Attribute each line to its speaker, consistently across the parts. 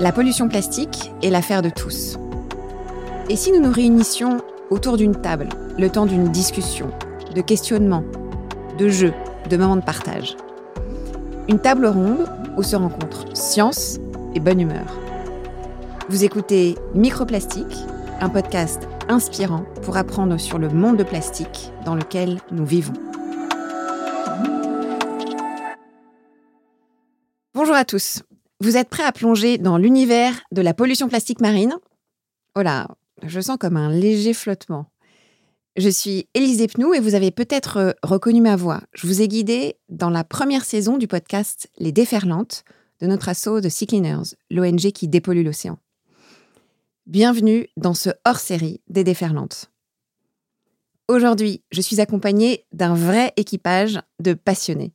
Speaker 1: La pollution plastique est l'affaire de tous. Et si nous nous réunissions autour d'une table, le temps d'une discussion, de questionnement, de jeux, de moments de partage? Une table ronde où se rencontrent science et bonne humeur. Vous écoutez Microplastique, un podcast inspirant pour apprendre sur le monde de plastique dans lequel nous vivons. Bonjour à tous. Vous êtes prêts à plonger dans l'univers de la pollution plastique marine? Oh là, je sens comme un léger flottement. Je suis Élise Despnous et vous avez peut-être euh, reconnu ma voix. Je vous ai guidé dans la première saison du podcast Les Déferlantes de notre assaut de Sea Cleaners, l'ONG qui dépollue l'océan. Bienvenue dans ce hors-série des Déferlantes. Aujourd'hui, je suis accompagnée d'un vrai équipage de passionnés.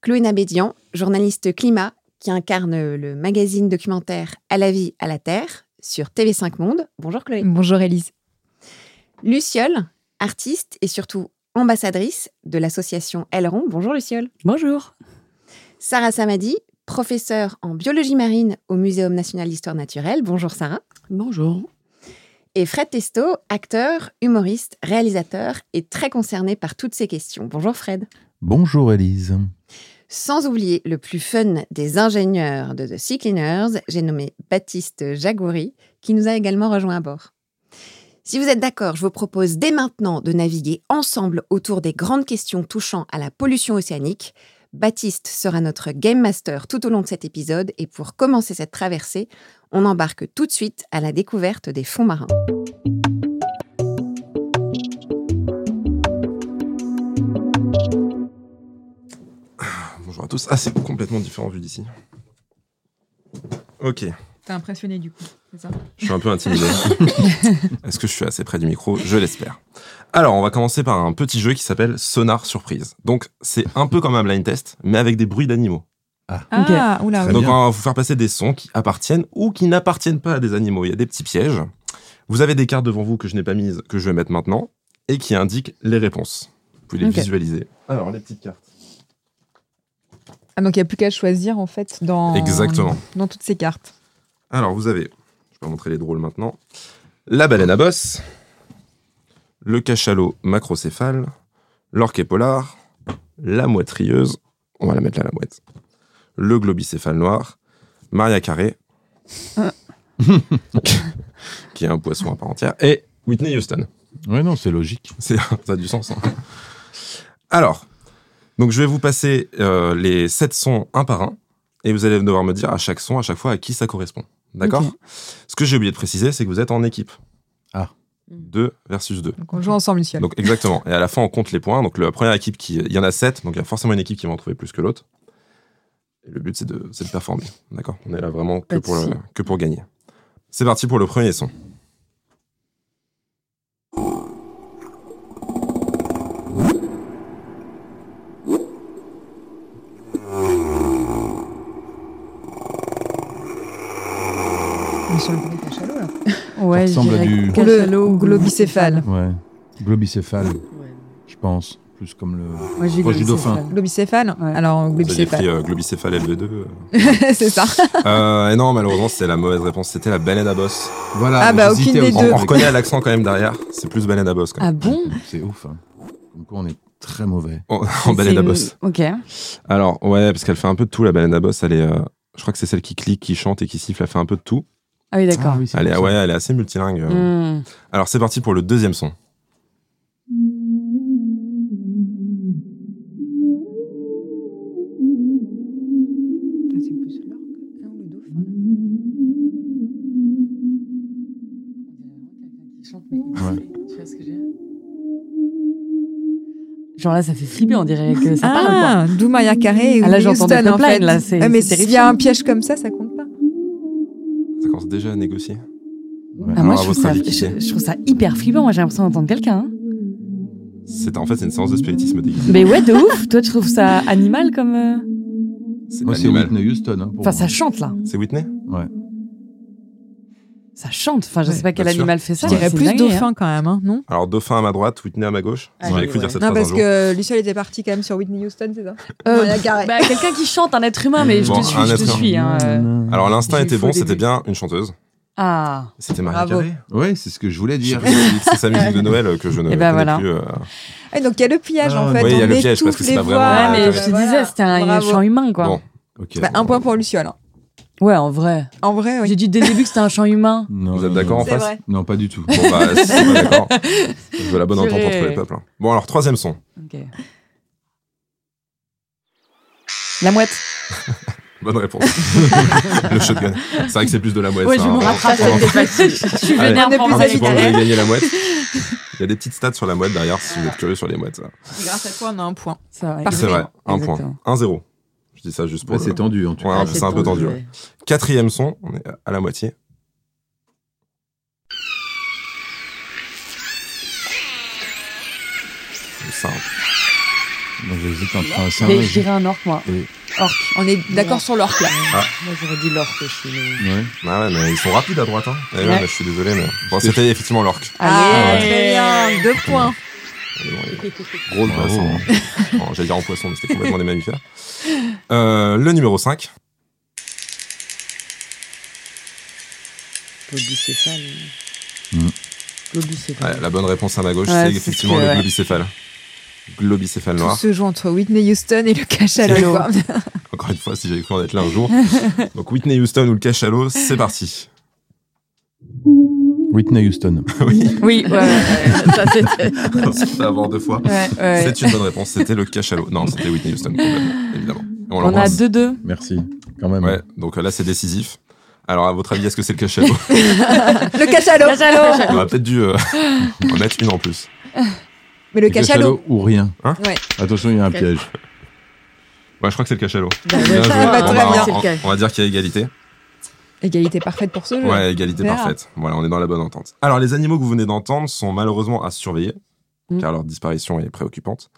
Speaker 1: Chloé Nabédian, journaliste climat qui incarne le magazine documentaire À la vie, à la terre sur TV5 Monde. Bonjour Chloé.
Speaker 2: Bonjour Elise.
Speaker 1: Luciole, artiste et surtout ambassadrice de l'association Aileron. Bonjour Luciole.
Speaker 2: Bonjour.
Speaker 1: Sarah Samadi, professeure en biologie marine au Muséum national d'histoire naturelle. Bonjour Sarah.
Speaker 3: Bonjour.
Speaker 1: Et Fred Testo, acteur, humoriste, réalisateur et très concerné par toutes ces questions. Bonjour Fred.
Speaker 4: Bonjour Elise.
Speaker 1: Sans oublier le plus fun des ingénieurs de The Sea Cleaners, j'ai nommé Baptiste Jagouri, qui nous a également rejoint à bord. Si vous êtes d'accord, je vous propose dès maintenant de naviguer ensemble autour des grandes questions touchant à la pollution océanique. Baptiste sera notre game master tout au long de cet épisode et pour commencer cette traversée, on embarque tout de suite à la découverte des fonds marins.
Speaker 5: Ah, c'est complètement différent vu d'ici. Ok,
Speaker 2: T'es impressionné du coup, c'est ça?
Speaker 5: Je suis un peu intimidé. Est-ce que je suis assez près du micro? Je l'espère. Alors, on va commencer par un petit jeu qui s'appelle Sonar Surprise. Donc, c'est un peu comme un blind test, mais avec des bruits d'animaux.
Speaker 2: Ah, oula, oui.
Speaker 5: Donc, on va vous faire passer des sons qui appartiennent ou qui n'appartiennent pas à des animaux. Il y a des petits pièges. Vous avez des cartes devant vous que je n'ai pas mises, que je vais mettre maintenant, et qui indiquent les réponses. Vous pouvez les visualiser. Alors, les petites cartes.
Speaker 2: Ah, donc il n'y a plus qu'à choisir en fait dans,
Speaker 5: Exactement.
Speaker 2: dans toutes ces cartes.
Speaker 5: Alors, vous avez, je vais montrer les drôles maintenant, la baleine à bosse, le cachalot macrocéphale, l'orque polar, la mouette rieuse, on va la mettre là, la mouette, le globicéphale noir, Maria Carré, qui est un poisson à part entière, et Whitney Houston.
Speaker 4: Oui, non, c'est logique.
Speaker 5: C'est- ça a du sens. hein. Alors, donc je vais vous passer euh, les sept sons un par un, et vous allez devoir me dire à chaque son, à chaque fois, à qui ça correspond. D'accord. Ce que j'ai oublié de préciser, c'est que vous êtes en équipe.
Speaker 4: Ah.
Speaker 5: 2 versus 2.
Speaker 2: Donc on joue ensemble, Luciole.
Speaker 5: Donc exactement. Et à la fin, on compte les points. Donc la première équipe, qui, il y en a 7, donc il y a forcément une équipe qui va en trouver plus que l'autre. Et le but, c'est de, c'est de performer. D'accord? On est là vraiment que pour, le- que pour gagner. C'est parti pour le premier son.
Speaker 2: Mais sur le premier cachalot, là.
Speaker 3: Ouais,
Speaker 4: Ça ressemble à du-
Speaker 3: cachalot
Speaker 2: Ou globicéphale.
Speaker 4: Ouais. Globicéphale, je pense. Plus comme le.
Speaker 3: Moi, j'ai
Speaker 4: Proche du
Speaker 3: globicéphale.
Speaker 4: dauphin.
Speaker 2: Globicéphale
Speaker 3: Ouais.
Speaker 2: Alors, globicéphale.
Speaker 5: pris euh, globicéphale LV2. euh.
Speaker 2: c'est ça.
Speaker 5: Euh, et non, malheureusement, c'était la mauvaise réponse. C'était la baleine à bosse.
Speaker 4: Voilà.
Speaker 2: Ah, bah, aucune des
Speaker 4: aussi.
Speaker 2: deux.
Speaker 5: On, on reconnaît l'accent quand même derrière. C'est plus baleine à bosse. Quand
Speaker 3: Ah
Speaker 5: même.
Speaker 3: bon
Speaker 4: C'est ouf. Hein. Quoi, on est très mauvais.
Speaker 5: En, en baleine à bosse.
Speaker 3: Ok.
Speaker 5: Alors, ouais, parce qu'elle fait un peu de tout, la baleine à bosse. Elle est, euh, je crois que c'est celle qui clique, qui chante et qui siffle. Elle fait un peu de tout.
Speaker 3: Ah oui, d'accord.
Speaker 4: oui, c'est
Speaker 5: Elle est, ouais, elle est assez multilingue.
Speaker 3: Hmm.
Speaker 5: Alors, c'est parti pour le deuxième son.
Speaker 2: Ah, c'est plus l'orque non, ou le dauphin, là,
Speaker 4: Ouais.
Speaker 3: Tu vois ce que j'ai Genre là, ça fait flipper, on dirait que ça parle,
Speaker 2: Ah, d'où Maria Carré
Speaker 3: Ah, là, j'entends des
Speaker 2: en fait.
Speaker 3: là, c'est-
Speaker 2: Ouais, mais s'il y a un piège comme ça, ça compte
Speaker 5: déjà à négocier.
Speaker 4: Ouais.
Speaker 3: Ah, moi, je trouve, ça,
Speaker 5: avis, qui
Speaker 3: je,
Speaker 5: c'est
Speaker 3: je trouve ça hyper flippant. Moi, j'ai l'impression d'entendre quelqu'un. hein.
Speaker 5: C'est en fait c'est une séance de spiritisme déguisé.
Speaker 3: Mais ouais, de ouf. Toi, tu trouves ça animal comme. euh,
Speaker 5: C'est
Speaker 4: Moi, c'est
Speaker 5: animal.
Speaker 4: Whitney Houston. hein, pour
Speaker 3: Enfin,
Speaker 4: moi.
Speaker 3: ça chante là.
Speaker 5: C'est Whitney?
Speaker 4: Ouais.
Speaker 3: Ça chante. Enfin, je sais pas quel
Speaker 5: bien sûr.
Speaker 3: animal fait
Speaker 2: Je
Speaker 3: ça.
Speaker 2: dirais
Speaker 3: mais c'est
Speaker 2: plus
Speaker 3: hein.
Speaker 2: dauphin quand même, hein, non?
Speaker 5: Alors, dauphin à ma droite, Whitney à ma gauche.
Speaker 3: Ah,
Speaker 5: Vous m'avez
Speaker 3: oui,
Speaker 5: cru dire
Speaker 3: ouais.
Speaker 5: cette
Speaker 2: Non,
Speaker 5: phrase
Speaker 2: parce
Speaker 5: un jour.
Speaker 2: que Luciole était parti quand même sur Whitney Houston, c'est ça?
Speaker 1: Euh,
Speaker 2: carré.
Speaker 3: Bah, quelqu'un qui chante, un être humain, mais je
Speaker 5: Bon,
Speaker 3: te suis,
Speaker 5: un
Speaker 3: je te
Speaker 5: être
Speaker 3: suis. hein, euh.
Speaker 5: Alors, l'instinct
Speaker 3: J'ai eu
Speaker 5: était
Speaker 3: faux
Speaker 5: bon, c'était
Speaker 3: début.
Speaker 5: bien une chanteuse.
Speaker 3: Ah.
Speaker 5: C'était Marie
Speaker 2: Bravo.
Speaker 5: Carré.
Speaker 4: Ouais, c'est ce que je voulais
Speaker 5: Je
Speaker 4: dire.
Speaker 5: C'est sa musique de Noël euh, que je ne
Speaker 3: Eh ben
Speaker 5: connais
Speaker 3: voilà.
Speaker 5: plus. euh.
Speaker 2: Ah, donc il y a le pliage
Speaker 4: Ah,
Speaker 2: en fait.
Speaker 5: oui, il y a
Speaker 2: on
Speaker 5: le piège, parce
Speaker 2: étouffe
Speaker 5: que c'est
Speaker 2: les
Speaker 5: pas vraiment-
Speaker 2: voix,
Speaker 3: Ouais,
Speaker 5: Ah,
Speaker 3: mais je te disais, c'était un
Speaker 2: Bravo.
Speaker 3: chant humain, quoi.
Speaker 5: Bon, ok.
Speaker 2: Bah, un point pour Luciole. hein.
Speaker 3: Ouais, en vrai.
Speaker 2: En vrai, oui.
Speaker 3: J'ai dit dès le début que c'était un chant humain.
Speaker 4: Non,
Speaker 5: Vous êtes d'accord en face
Speaker 2: vrai.
Speaker 4: Non, pas du tout.
Speaker 5: Bon, bah, si c'est pas d'accord. Je veux la bonne entente entre les peuples. hein. Bon, alors, troisième son.
Speaker 3: Ok. La mouette.
Speaker 5: Bonne réponse. le shotgun. C'est vrai que c'est plus de la mouette.
Speaker 3: Ouais,
Speaker 5: ça,
Speaker 3: je
Speaker 5: hein.
Speaker 3: me rattrape.
Speaker 5: Vraiment.
Speaker 3: c'était facile. Je suis
Speaker 5: Allez.
Speaker 3: vénère
Speaker 2: On est
Speaker 3: pour
Speaker 2: plus
Speaker 5: pour vous avez gagné la mouette. Il y a des petites stats sur la mouette derrière si vous êtes curieux sur les mouettes. ça.
Speaker 2: Grâce à toi, on a un point.
Speaker 3: Ça va.
Speaker 5: C'est vrai, un
Speaker 3: Exactement.
Speaker 5: point. 1-0. Je dis ça juste pour.
Speaker 4: Ouais, c'est
Speaker 5: le-
Speaker 4: tendu en tout
Speaker 5: Ouais,
Speaker 4: cas.
Speaker 5: peu- c'est un peu tendu. ouais.
Speaker 3: ouais.
Speaker 5: Quatrième son, on est à la moitié. C'est simple.
Speaker 4: Donc, J'hésite entre un
Speaker 3: Mais
Speaker 4: singe.
Speaker 3: je dirais un orque, moi.
Speaker 4: Et-
Speaker 3: Orque.
Speaker 2: On est d'accord sur l'orque là.
Speaker 3: Moi, j'aurais dit l'orque aussi. mais-
Speaker 4: Ouais.
Speaker 5: Ah ouais, mais ils sont rapides à droite. Hein. Eh ouais,
Speaker 3: Ouais.
Speaker 5: mais je suis désolé, mais. Bon, c'était effectivement l'orque.
Speaker 2: Ah,
Speaker 3: Allez.
Speaker 2: très bien. Deux points.
Speaker 5: Grosse
Speaker 4: Bravo.
Speaker 5: basse. hein. J'allais dire en poisson, mais c'était complètement des mammifères. Euh, le numéro 5.
Speaker 3: Globicéphale.
Speaker 4: Mm.
Speaker 3: Globicéphale.
Speaker 5: Ouais, la bonne réponse à ma gauche,
Speaker 3: Ouais,
Speaker 5: c'est effectivement
Speaker 3: que-
Speaker 5: le
Speaker 3: ouais.
Speaker 5: globicéphale. Globicéphale
Speaker 2: Tout
Speaker 5: noir.
Speaker 2: se joue entre Whitney Houston et le cachalot.
Speaker 5: Encore une fois, si j'avais cru en être là un jour. Donc Whitney Houston ou le cachalot, c'est parti.
Speaker 4: Whitney Houston.
Speaker 5: oui,
Speaker 3: Oui, ouais, ouais, ça c'était.
Speaker 5: c'est avant deux fois.
Speaker 3: Ouais, ouais.
Speaker 5: C'est une bonne réponse, c'était le cachalot. Non, c'était Whitney Houston, complètement, évidemment. Et
Speaker 3: On a
Speaker 5: l'embrasse.
Speaker 3: 2-2.
Speaker 4: Merci. Quand même.
Speaker 5: Ouais, donc là c'est décisif. Alors à votre avis, est-ce que c'est le cachalot?
Speaker 2: Le cachalot.
Speaker 3: Cachalot.
Speaker 5: On aurait peut-être dû euh, en mettre une en plus.
Speaker 2: Mais le cachalot.
Speaker 4: ou rien.
Speaker 5: Hein?
Speaker 2: Ouais.
Speaker 4: Attention, il y a un piège.
Speaker 5: Ouais, je crois que c'est le cachalot.
Speaker 3: Bien
Speaker 2: bah,
Speaker 5: on, va, on- on va dire qu'il y a égalité.
Speaker 2: Égalité parfaite pour ce jeu.
Speaker 5: Ouais, égalité parfaite. Voilà, on est dans la bonne entente. Alors, les animaux que vous venez d'entendre sont malheureusement à surveiller,
Speaker 3: Mm.
Speaker 5: car leur disparition est préoccupante.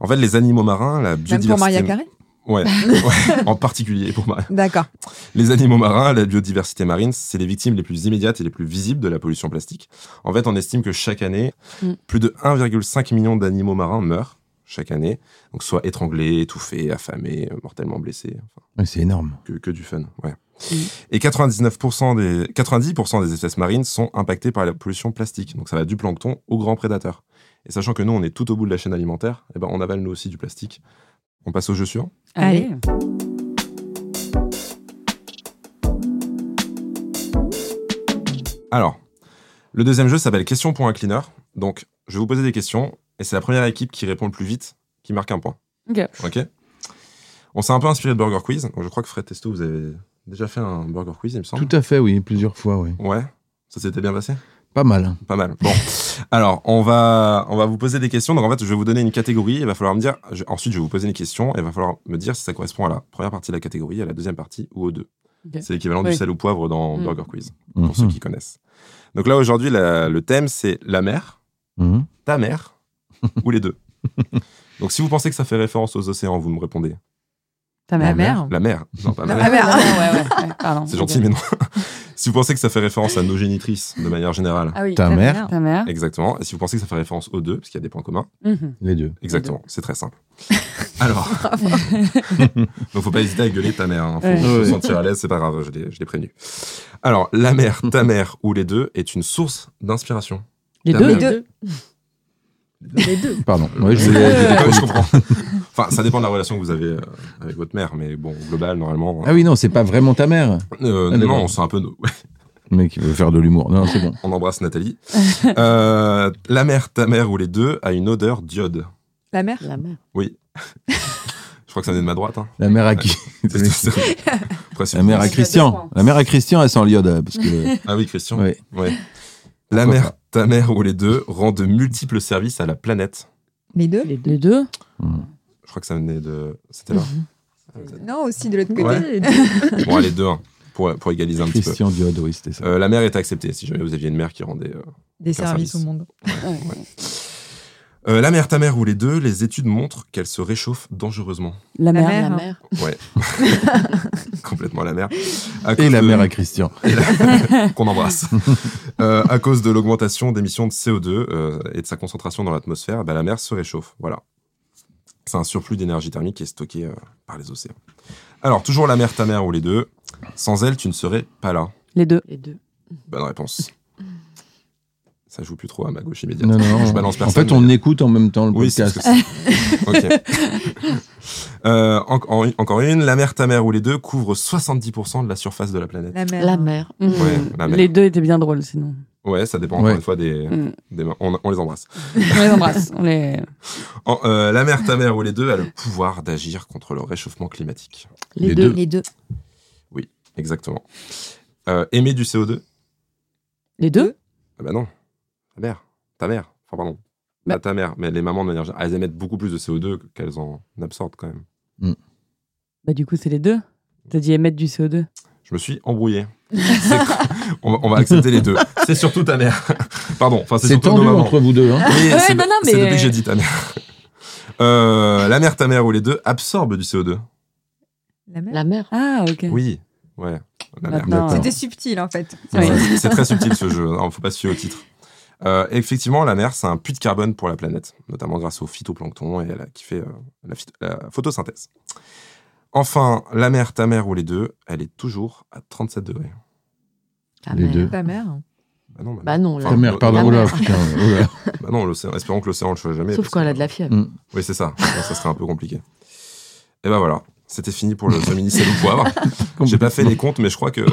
Speaker 5: En fait, les animaux marins, la
Speaker 2: Même
Speaker 5: biodiversité.
Speaker 2: pour Maria Carré
Speaker 5: Ouais, ouais, en particulier pour Maria.
Speaker 2: D'accord.
Speaker 5: Les animaux marins, la biodiversité marine, c'est les victimes les plus immédiates et les plus visibles de la pollution plastique. En fait, on estime que chaque année,
Speaker 3: Mm.
Speaker 5: plus de 1,5 million d'animaux marins meurent chaque année, donc soit étranglés, étouffés, affamés, euh, mortellement blessés. Enfin,
Speaker 4: Ouais, c'est énorme.
Speaker 5: que, que du fun, ouais. Et 99% des, 90% des espèces marines sont impactées par la pollution plastique. Donc ça va du plancton aux grands prédateurs. Et sachant que nous, on est tout au bout de la chaîne alimentaire, eh ben, on avale nous aussi du plastique. On passe au jeu suivant.
Speaker 3: Allez.
Speaker 5: Alors, le deuxième jeu s'appelle Question pour un cleaner. Donc, je vais vous poser des questions, et c'est la première équipe qui répond le plus vite qui marque un point.
Speaker 3: Ok.
Speaker 5: Ok On s'est un peu inspiré de Burger Quiz. Donc, je crois que Fred Testo, vous avez déjà fait un Burger Quiz, il me semble.
Speaker 4: Tout à fait, oui, plusieurs fois, oui.
Speaker 5: Ouais, ça s'était bien passé?
Speaker 4: Pas mal.
Speaker 5: Pas mal. Bon, alors on va on va vous poser des questions. Donc en fait, je vais vous donner une catégorie. Il va falloir me dire. je- ensuite, je vais vous poser une question. Et il va falloir me dire si ça correspond à la première partie de la catégorie, à la deuxième partie ou aux deux.
Speaker 3: Ok.
Speaker 5: C'est l'équivalent du
Speaker 3: Oui.
Speaker 5: sel ou poivre dans
Speaker 3: Mm.
Speaker 5: Burger Quiz pour
Speaker 4: Mhm.
Speaker 5: ceux qui connaissent. Donc là aujourd'hui, la- le thème c'est la mer,
Speaker 4: Mhm.
Speaker 5: ta mère ou les deux. Donc si vous pensez que ça fait référence aux océans, vous me répondez.
Speaker 3: Ta
Speaker 2: La
Speaker 3: mère.
Speaker 2: mère.
Speaker 5: La mer. Non, pas
Speaker 2: La
Speaker 5: mer.
Speaker 2: mère.
Speaker 3: Ah, ouais, ouais, ouais. Pardon.
Speaker 5: C'est gentil, mais non. si vous pensez que ça fait référence à nos génitrices de manière générale,
Speaker 3: Ah oui,
Speaker 4: Ta mère.
Speaker 3: Ta mère.
Speaker 5: exactement. Et si vous pensez que ça fait référence aux deux, parce qu'il y a des points communs,
Speaker 3: Mhm.
Speaker 4: Les deux.
Speaker 5: Exactement, c'est très simple. Alors, donc faut pas hésiter à gueuler ta mère. Hein. Faut,
Speaker 3: Ouais.
Speaker 5: faut
Speaker 4: Ouais.
Speaker 5: se sentir à l'aise, c'est pas grave, je l'ai, je l'ai prévenu. Alors, la mère, ta mère ou les deux est une source d'inspiration.
Speaker 3: Les
Speaker 5: Ta
Speaker 3: deux.
Speaker 5: mère.
Speaker 2: Les deux.
Speaker 3: Les deux.
Speaker 4: Pardon. Ouais, je
Speaker 5: comprends. Enfin, ça dépend de la relation que vous avez euh, avec votre mère, mais bon, au global, normalement.
Speaker 4: Ah oui, non, c'est pas vraiment ta mère.
Speaker 5: euh,
Speaker 4: Ah,
Speaker 5: non, c'est un peu.
Speaker 4: mec, il veut faire de l'humour. Non, c'est bon.
Speaker 5: on embrasse Nathalie. Euh, la mère, ta mère ou les deux a une odeur d'iode.
Speaker 2: La mère?
Speaker 3: La mère.
Speaker 5: Oui. je crois que ça venait de ma droite. Hein.
Speaker 4: La mère à qui La mère à Christian. La mère à Christian, elle sent l'iode. Parce que...
Speaker 5: Ah oui, Christian.
Speaker 4: ouais.
Speaker 5: Ouais. La mère, ta mère ou les deux rend de multiples services à la planète.
Speaker 2: Les deux.
Speaker 3: Les deux. Les deux.
Speaker 5: Je crois que ça venait de. C'était là.
Speaker 2: Non, aussi de l'autre côté.
Speaker 5: Ouais.
Speaker 2: les deux.
Speaker 5: Bon, allez, deux, hein, pour, pour égaliser un petit peu.
Speaker 4: Christian Diode, oui, c'était ça.
Speaker 5: Euh, la mère est acceptée si jamais vous aviez une mère qui rendait. euh.
Speaker 2: Des services
Speaker 5: service.
Speaker 2: au monde.
Speaker 3: Ouais.
Speaker 5: Euh, la mer, ta mère ou les deux, les études montrent qu'elle se réchauffe dangereusement.
Speaker 3: La mer.
Speaker 2: mer.
Speaker 3: La
Speaker 2: hein.
Speaker 3: mer.
Speaker 5: Ouais, complètement la mer. À
Speaker 4: Et la
Speaker 5: de-
Speaker 4: mère à Christian.
Speaker 5: la- qu'on embrasse. Euh, à cause de l'augmentation d'émissions de CO2 euh, et de sa concentration dans l'atmosphère, bah, la mer se réchauffe. Voilà. C'est un surplus d'énergie thermique qui est stocké euh, par les océans. Alors, toujours la mer, ta mère ou les deux. Sans elle, tu ne serais pas là.
Speaker 3: Les deux.
Speaker 6: Les deux.
Speaker 5: Bonne réponse. Ça joue plus trop à ma gauche immédiate.
Speaker 4: Non, non.
Speaker 5: Je balance
Speaker 4: en
Speaker 5: personne,
Speaker 4: fait, on
Speaker 5: mais-
Speaker 4: écoute en même temps le
Speaker 5: Oui, c'est
Speaker 4: podcast.
Speaker 5: ce que c'est. ok. Euh, en- en- encore une. La mer, ta mère ou les deux couvrent 70% de la surface de la planète.
Speaker 2: La mer.
Speaker 6: La mer.
Speaker 3: Mmh.
Speaker 5: Ouais, la mer.
Speaker 3: Les deux étaient bien drôles sinon.
Speaker 5: Ouais, ça dépend encore
Speaker 4: Ouais.
Speaker 5: une fois des,
Speaker 3: Mmh.
Speaker 5: des. On, on les embrasse.
Speaker 3: On les embrasse. On les...
Speaker 5: En- euh, la mer, ta mère ou les deux a le pouvoir d'agir contre le réchauffement climatique.
Speaker 6: Les,
Speaker 4: Les
Speaker 6: deux.
Speaker 4: deux.
Speaker 2: Les deux.
Speaker 5: Exactement. Euh, émet du CO2
Speaker 3: Les deux?
Speaker 5: Ah bah non. Ta mère. Ta mère. Enfin, pardon.
Speaker 3: Bah.
Speaker 5: Pas ta mère, mais les mamans de manière générale, elles émettent beaucoup plus de CO2 qu'elles en absorbent quand même.
Speaker 3: Bah du coup c'est les deux. T'as dit émettre du CO2.
Speaker 5: Je me suis embrouillé. On, va, on va accepter les deux. C'est surtout ta mère. Pardon. Enfin, c'est
Speaker 4: tendu
Speaker 5: nos mamans.
Speaker 4: entre vous deux. Hein.
Speaker 5: Mais
Speaker 3: Ouais,
Speaker 5: c'est
Speaker 3: non, non,
Speaker 5: c'est
Speaker 3: mais-
Speaker 5: depuis que j'ai dit ta mère. Euh, la mère, ta mère ou les deux absorbent du CO2.
Speaker 2: La mer.
Speaker 6: La mer.
Speaker 3: Ah ok.
Speaker 5: Oui. Ouais.
Speaker 2: C'était subtil en fait.
Speaker 5: C'est- C'est très subtil ce jeu, il faut pas se fier au titre. Euh, effectivement, la mer, c'est un puits de carbone pour la planète, notamment grâce au phytoplancton et à la, qui fait euh, la, photosynthèse. Enfin, la mer, ta mère ou les deux, elle est toujours à 37 degrés.
Speaker 6: La
Speaker 4: Les deux.
Speaker 2: La mer.
Speaker 5: Bah non, bah
Speaker 6: Bah non, la-
Speaker 4: Ta
Speaker 5: Enfin,
Speaker 4: mère, pardon.
Speaker 6: la
Speaker 4: putain,
Speaker 5: bah non, l'océan- espérons que l'océan ne le soit jamais.
Speaker 6: Sauf quand elle
Speaker 5: que-
Speaker 6: a de la fièvre.
Speaker 4: Mm.
Speaker 5: Oui, c'est ça. Ça serait un peu compliqué. Et ben voilà, c'était fini pour le mini sel ou poivre. J'ai pas fait les comptes, mais je crois qu'il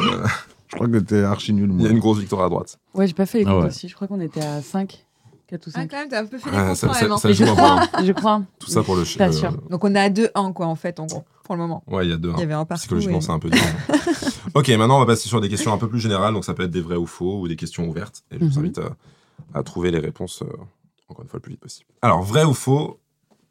Speaker 4: Je crois que t'es archi nul,
Speaker 5: y
Speaker 4: moi.
Speaker 5: a une grosse victoire à droite.
Speaker 3: Ouais j'ai pas fait les
Speaker 4: Ah
Speaker 3: comptes
Speaker 4: ouais.
Speaker 3: aussi. Je crois qu'on était à 5. 4 ou
Speaker 2: Ah,
Speaker 3: 5.
Speaker 2: quand même, t'as un peu fait les
Speaker 5: Ah,
Speaker 2: comptes
Speaker 5: ça, ça-
Speaker 2: même. hein.
Speaker 5: ça joue
Speaker 3: je crois.
Speaker 5: peu.
Speaker 3: Je crois.
Speaker 5: Tout ça pour le.
Speaker 3: Pas
Speaker 5: le-
Speaker 3: sûr.
Speaker 2: Donc on est à 2-1 quoi en fait en gros pour le moment.
Speaker 5: Ouais, il y a deux.
Speaker 2: Il y avait un partout.
Speaker 5: Psychologiquement,
Speaker 2: et-
Speaker 5: c'est un peu dur. ok, maintenant, on va passer sur des questions un peu plus générales. Donc, ça peut être des vrais ou faux ou des questions ouvertes. Et je vous
Speaker 3: Mhm.
Speaker 5: invite à, à trouver les réponses, euh, encore une fois, le plus vite possible. Alors, vrai ou faux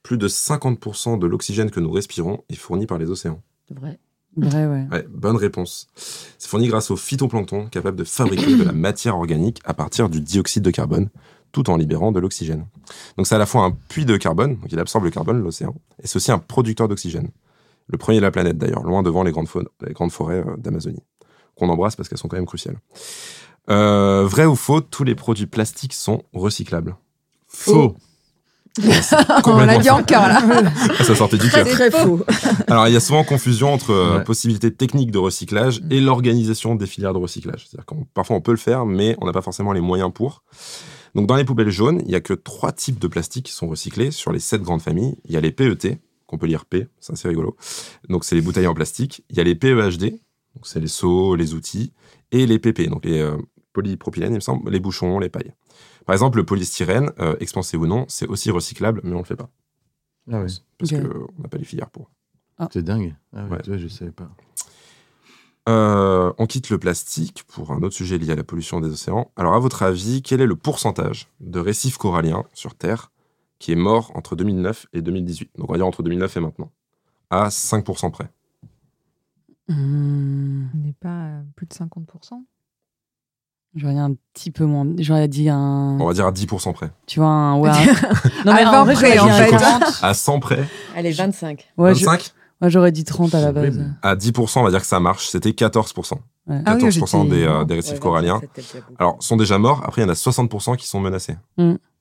Speaker 5: Plus de 50% de l'oxygène que nous respirons est fourni par les océans.
Speaker 6: Vrai.
Speaker 3: Vrai ouais.
Speaker 5: Ouais, bonne réponse. C'est fourni grâce au phytoplancton, capable de fabriquer de la matière organique à partir du dioxyde de carbone, tout en libérant de l'oxygène. Donc, c'est à la fois un puits de carbone, donc il absorbe le carbone, l'océan, et c'est aussi un producteur d'oxygène. Le premier de la planète, d'ailleurs, loin devant les grandes, faune- les grandes forêts euh, d'Amazonie, qu'on embrasse parce qu'elles sont quand même cruciales. Euh, vrai ou faux, tous les produits plastiques sont recyclables.
Speaker 4: Faux.
Speaker 2: On l'a dit en cœur là.
Speaker 5: Ça sortait du cœur.
Speaker 6: Très faux.
Speaker 5: Alors, il y a souvent confusion entre euh,
Speaker 4: Ouais.
Speaker 5: possibilités techniques de recyclage et l'organisation des filières de recyclage. C'est-à-dire qu'on parfois on peut le faire, mais on n'a pas forcément les moyens pour. Donc, dans les poubelles jaunes, il y a que trois types de plastique qui sont recyclés sur les sept grandes familles. Il y a les PET, qu'on peut lire P, ça c'est rigolo. Donc, c'est les bouteilles en plastique. Il y a les PEHD, donc c'est les seaux, les outils, et les PP, donc les euh, polypropylènes, il me semble, les bouchons, les pailles. Par exemple, le polystyrène, euh, expansé ou non, c'est aussi recyclable, mais on le fait pas.
Speaker 4: Ah ouais.
Speaker 5: Parce qu'on n'a pas les filières pour.
Speaker 4: C'est dingue. Ah ouais,
Speaker 5: Ouais.
Speaker 4: tu vois, je savais pas.
Speaker 5: Euh, on quitte le plastique pour un autre sujet lié à la pollution des océans. Alors, à votre avis, quel est le pourcentage de récifs coralliens sur Terre qui est mort entre 2009 et 2018 Donc, on va dire entre 2009 et maintenant. À 5% près.
Speaker 3: Hum,
Speaker 2: On n'est pas à plus de 50%.
Speaker 3: J'aurais dit un petit peu moins. J'aurais dit un.
Speaker 5: On va dire à 10% près.
Speaker 3: Tu vois un. Ouais, un- Non mais
Speaker 2: À
Speaker 3: en vrai
Speaker 2: 20 près,
Speaker 3: j'aurais
Speaker 2: en
Speaker 3: dit un
Speaker 2: fait.
Speaker 3: 40.
Speaker 5: À 100 près.
Speaker 6: Allez, 25.
Speaker 3: Ouais, je-
Speaker 5: 25
Speaker 3: ouais, j'aurais dit 30 à la base.
Speaker 5: À 10%, on va dire que ça marche. C'était 14%.
Speaker 3: Ouais.
Speaker 2: Ah oui,
Speaker 5: 14%
Speaker 2: j'étais-
Speaker 5: des, euh, des récifs
Speaker 6: Ouais,
Speaker 5: coralliens.
Speaker 6: 27, c'était beaucoup.
Speaker 5: Alors, sont déjà morts. Après, il y en a 60% qui sont menacés.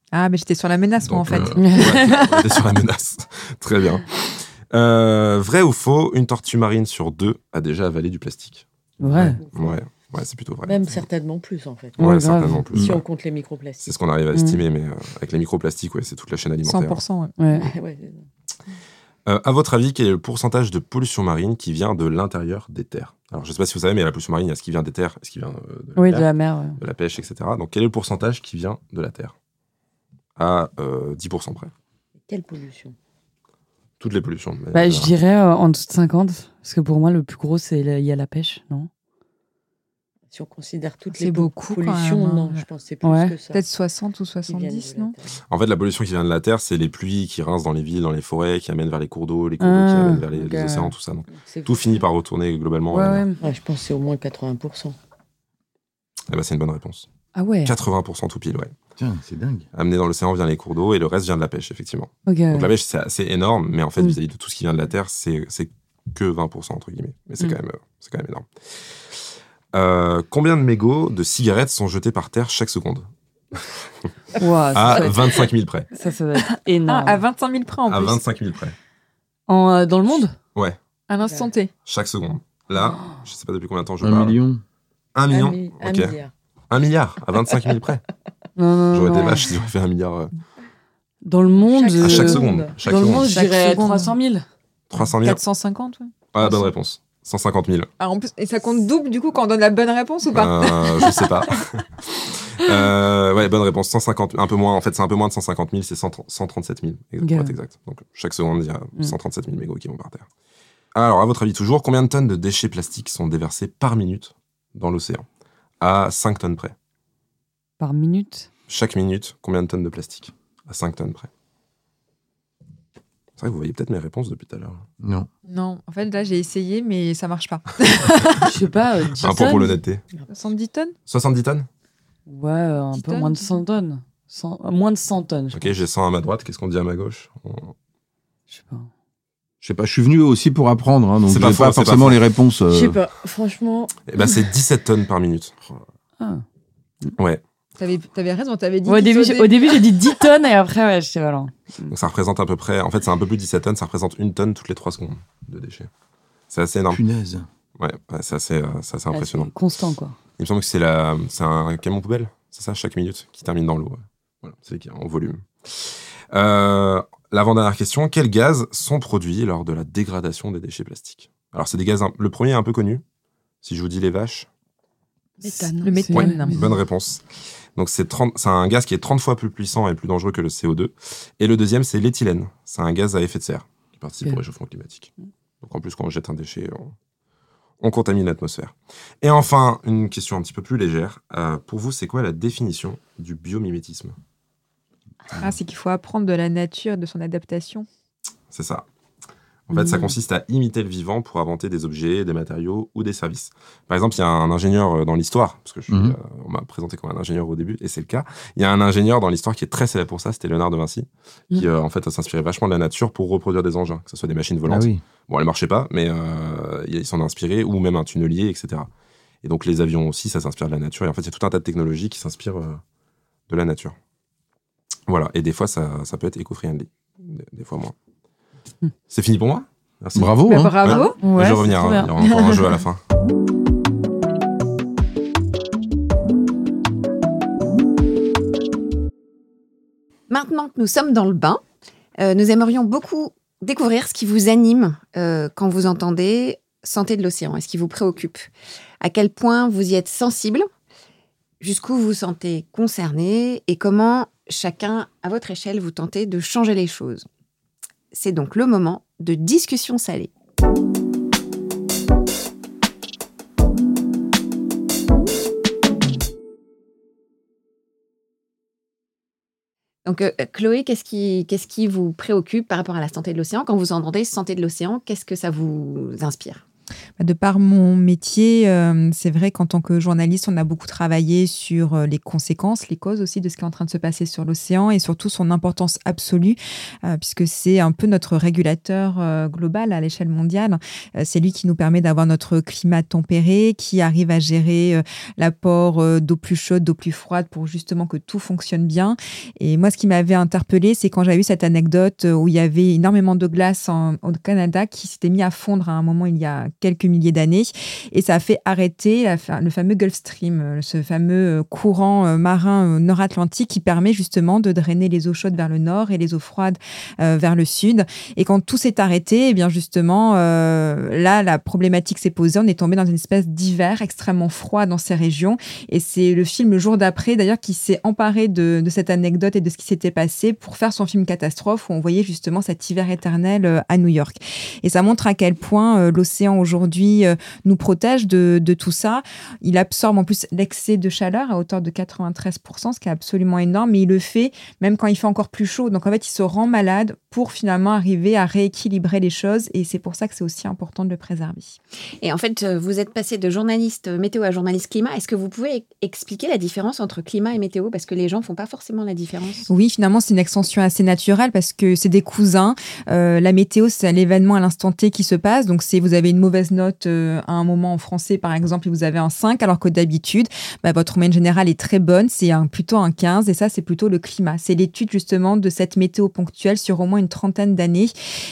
Speaker 2: Ah mais j'étais sur la menace moi en
Speaker 5: Donc,
Speaker 2: fait.
Speaker 5: euh, ouais, on était sur la menace. Très bien. Euh, vrai ou faux, une tortue marine sur deux a déjà avalé du plastique?
Speaker 3: Ouais.
Speaker 5: Ouais, ouais c'est plutôt vrai.
Speaker 6: Même certainement plus, en fait.
Speaker 5: Ouais, certainement plus.
Speaker 6: Si
Speaker 5: ouais.
Speaker 6: on compte les microplastiques.
Speaker 5: C'est ce qu'on arrive à
Speaker 3: Mm.
Speaker 5: estimer, mais euh, avec les microplastiques, ouais, c'est toute la chaîne alimentaire.
Speaker 2: 100%. ouais.
Speaker 3: Ouais.
Speaker 5: Euh, à votre avis, quel est le pourcentage de pollution marine qui vient de l'intérieur des terres? Alors, je ne sais pas si vous savez, mais la pollution marine, il y a ce qui vient des terres, ce qui vient euh, de, la
Speaker 3: Oui,
Speaker 5: mer,
Speaker 3: de la mer. ouais.
Speaker 5: de la pêche, etc. Donc, quel est le pourcentage qui vient de la terre? À euh, 10% près.
Speaker 6: Quelle pollution?
Speaker 5: Toutes les pollutions.
Speaker 3: Bah, je dirais euh, en dessous de 50. Parce que pour moi, le plus gros, c'est il y a la pêche, non?
Speaker 6: Si on considère toutes les
Speaker 2: quand
Speaker 6: pollutions,
Speaker 2: même, hein.
Speaker 6: non, je pense que c'est plus
Speaker 3: Ouais.
Speaker 6: que ça.
Speaker 2: Peut-être 60 ou
Speaker 6: qui viennent
Speaker 2: 70
Speaker 6: de la
Speaker 2: non.
Speaker 5: En fait, la pollution qui vient de la terre, c'est les pluies qui rincent dans les villes, dans les forêts, qui amènent vers les cours d'eau, les cours d'eau qui
Speaker 3: Ah,
Speaker 5: amènent vers les, océans, tout ça. Donc, tout finit par retourner globalement.
Speaker 3: Ouais,
Speaker 5: à la mer.
Speaker 3: ouais.
Speaker 6: Ouais, je pense que c'est au moins 80%.
Speaker 5: Eh ben, c'est une bonne réponse.
Speaker 3: Ah ouais.
Speaker 5: 80% tout pile, ouais.
Speaker 4: Tiens, c'est dingue.
Speaker 5: amené dans l'océan vient les cours d'eau et le reste vient de la pêche, effectivement. Donc la pêche, c'est assez énorme, mais en fait,
Speaker 3: Mm.
Speaker 5: vis-à-vis de tout ce qui vient de la Terre, c'est c'est que 20%, entre guillemets. Mais c'est
Speaker 3: Mm.
Speaker 5: quand, même, euh, c'est quand même énorme. Euh, combien de mégots de cigarettes sont jetés par terre chaque seconde
Speaker 3: ça,
Speaker 5: À
Speaker 3: ça,
Speaker 5: 25 000 près.
Speaker 3: ça, ça va être
Speaker 2: Ah,
Speaker 3: énorme.
Speaker 2: à 25 000 près en
Speaker 5: À
Speaker 2: plus.
Speaker 5: 25 000 près.
Speaker 3: En, euh, dans le monde?
Speaker 5: Ouais,
Speaker 2: À l'instant T.
Speaker 5: chaque seconde. Là, je sais pas depuis combien de temps je
Speaker 4: Un
Speaker 5: parle.
Speaker 4: million.
Speaker 5: Un million
Speaker 6: Un, mi- un milliard.
Speaker 5: Un milliard, à 25 000 près.
Speaker 3: Non, non,
Speaker 5: J'aurais été
Speaker 3: non.
Speaker 5: vache, j'aurais fait un milliard. euh,
Speaker 3: Dans le monde.
Speaker 6: Chaque-
Speaker 5: à chaque
Speaker 3: euh,
Speaker 5: seconde. Chaque
Speaker 3: Dans le monde, je
Speaker 2: Chaque
Speaker 3: dirais
Speaker 2: seconde.
Speaker 3: 300 000.
Speaker 5: 300 000
Speaker 2: 450, ouais.
Speaker 5: Ah, bonne réponse. 150 000.
Speaker 2: Ah, en plus, et ça compte double du coup quand on donne la bonne réponse ou pas
Speaker 5: Euh, je sais pas. Euh, ouais, bonne réponse. 150, un peu moins. En fait, c'est un peu moins de 150 000, c'est 130 137 000. Exact, pour
Speaker 3: Ok.
Speaker 5: être exact. Donc, chaque seconde, il y a
Speaker 3: Mm.
Speaker 5: 137 000 mégots qui vont par terre. Alors, à votre avis, toujours, combien de tonnes de déchets plastiques sont déversés par minute dans l'océan? À 5 tonnes près.
Speaker 3: Par minute?
Speaker 5: Chaque minute, combien de tonnes de plastique? À 5 tonnes près. C'est vrai que vous voyez peut-être mes réponses depuis tout à l'heure.
Speaker 4: Non.
Speaker 2: Non, en fait là j'ai essayé mais ça marche pas.
Speaker 3: Je sais pas. euh, 10
Speaker 5: Un point pour l'honnêteté.
Speaker 2: 70 tonnes?
Speaker 5: 70 tonnes?
Speaker 3: Ouais, euh, un
Speaker 2: 10
Speaker 3: peu
Speaker 2: tonnes,
Speaker 3: moins de
Speaker 2: 10
Speaker 3: 100 tonnes. 100 euh, moins de 100 tonnes. Je,
Speaker 5: Ok, j'ai 100 à ma droite. Qu'est-ce qu'on dit à ma gauche? On-
Speaker 3: je sais pas.
Speaker 4: Je sais pas, je suis venu aussi pour apprendre, hein, donc
Speaker 5: C'est
Speaker 4: j'ai
Speaker 5: pas
Speaker 4: forcément les réponses. euh,
Speaker 6: Je sais pas, franchement,
Speaker 5: Eh ben, c'est 17 tonnes par minute.
Speaker 3: Ah.
Speaker 5: Ouais.
Speaker 2: T'avais avais raison, t'avais dit.
Speaker 3: Ouais, au,
Speaker 2: 10
Speaker 3: début, j'ai- au début, j'ai dit 10 tonnes et après, ouais, j'étais voilà.
Speaker 5: Donc ça représente à peu près, en fait c'est un peu plus de 17 tonnes, ça représente une tonne toutes les 3 secondes de déchets. C'est assez énorme.
Speaker 4: Punaise.
Speaker 5: Ouais, ouais, c'est assez, euh, c'est assez impressionnant.
Speaker 3: C'est constant, quoi.
Speaker 5: Il me semble que c'est la, c'est un camion poubelle, c'est ça, chaque minute, qui termine dans l'eau. ouais. Voilà, c'est en volume. Euh, L'avant-dernière question, quels gaz sont produits lors de la dégradation des déchets plastiques? Alors c'est des gaz, le premier est un peu connu, si je vous dis les vaches,
Speaker 6: méthane.
Speaker 2: Le méthane.
Speaker 5: bonne réponse. Donc c'est 30 c'est un gaz qui est 30 fois plus puissant et plus dangereux que le CO2. Et le deuxième, c'est l'éthylène. C'est un gaz à effet de serre qui participe au réchauffement climatique. Donc en plus, quand on jette un déchet, on, on contamine l'atmosphère. Et enfin, une question un petit peu plus légère. Euh, pour vous, c'est quoi la définition du biomimétisme?
Speaker 2: Ah, c'est qu'il faut apprendre de la nature, de son adaptation.
Speaker 5: C'est ça. En fait, ça
Speaker 3: Mhm.
Speaker 5: consiste à imiter le vivant pour inventer des objets, des matériaux ou des services. Par exemple, il y a un ingénieur euh, dans l'histoire, parce que je suis,
Speaker 4: Mhm.
Speaker 5: euh, on m'a présenté comme un ingénieur au début, et c'est le cas. Il y a un ingénieur dans l'histoire qui est très célèbre pour ça, c'était Léonard de Vinci, qui
Speaker 3: Mhm.
Speaker 5: euh, en fait s'inspirait vachement de la nature pour reproduire des engins, que ce soit des machines
Speaker 4: Ah
Speaker 5: volantes.
Speaker 4: oui.
Speaker 5: Bon, elles marchaient pas, mais euh, il s'en a inspiré, ou même un tunnelier, etc. Et donc les avions aussi, ça s'inspire de la nature. Et en fait, il y a tout un tas de technologies qui s'inspirent de la nature. Voilà, et des fois, ça, ça peut être éco-friendly, des, des fois moins. C'est fini pour moi Merci.
Speaker 4: Bravo.
Speaker 2: Bah,
Speaker 4: hein.
Speaker 2: bravo.
Speaker 3: Ouais,
Speaker 5: je vais revenir, hein, il y aura encore un jeu à la fin.
Speaker 1: Maintenant que nous sommes dans le bain, euh, nous aimerions beaucoup découvrir ce qui vous anime euh, quand vous entendez santé de l'océan et ce qui vous préoccupe. À quel point vous y êtes sensible, jusqu'où vous vous sentez concerné et comment chacun, à votre échelle, vous tentez de changer les choses. C'est donc le moment de discussion salée. Donc, euh, Chloé, qu'est-ce qui, qu'est-ce qui vous préoccupe par rapport à la santé de l'océan? Quand vous entendez santé de l'océan, qu'est-ce que ça vous inspire?
Speaker 2: De par mon métier, euh, c'est vrai qu'en tant que journaliste, on a beaucoup travaillé sur euh, les conséquences, les causes aussi de ce qui est en train de se passer sur l'océan et surtout son importance absolue, euh, puisque c'est un peu notre régulateur global à l'échelle mondiale. C'est lui qui nous permet d'avoir notre climat tempéré, qui arrive à gérer l'apport d'eau plus chaude, d'eau plus froide pour justement que tout fonctionne bien. Et moi, ce qui m'avait interpellée, c'est quand j'ai eu cette anecdote où il y avait énormément de glace au Canada qui s'était mis à fondre à un moment il y a quelques milliers d'années. Et ça a fait arrêter le fameux Gulf Stream, euh, ce fameux euh, courant euh, marin nord-atlantique qui permet justement de drainer les eaux chaudes vers le nord et les eaux froides vers le sud. Et quand tout s'est arrêté, eh bien justement, là, la problématique s'est posée. On est tombé dans une espèce d'hiver extrêmement froid dans ces régions. Et c'est le film Le jour d'après, d'ailleurs, qui s'est emparé de, de cette anecdote et de ce qui s'était passé pour faire son film catastrophe où on voyait justement cet hiver éternel à New York. Et ça montre à quel point l'océan aujourd'hui euh, nous protège de, de tout ça. Il absorbe en plus l'excès de chaleur à hauteur de 93%, ce qui est absolument énorme, mais il le fait même quand il fait encore plus chaud. Donc en fait, il se rend malade pour finalement arriver à rééquilibrer les choses. Et c'est pour ça que c'est aussi important de le préserver.
Speaker 1: Et en fait, euh, vous êtes passé de journaliste météo à journaliste climat. Est-ce que vous pouvez expliquer la différence entre climat et météo? Parce que les gens font pas forcément la différence.
Speaker 2: Oui, finalement, c'est une extension assez naturelle parce que c'est des cousins. Euh, la météo, c'est l'événement à l'instant T qui se passe. Donc, si vous avez une mauvaise note euh, à un moment en français, par exemple, et vous avez un 5, alors que d'habitude, bah, votre moyenne générale est très bonne, c'est un, plutôt un 15. Et ça, c'est plutôt le climat. C'est l'étude justement de cette météo ponctuelle sur au moins une trentaine d'années.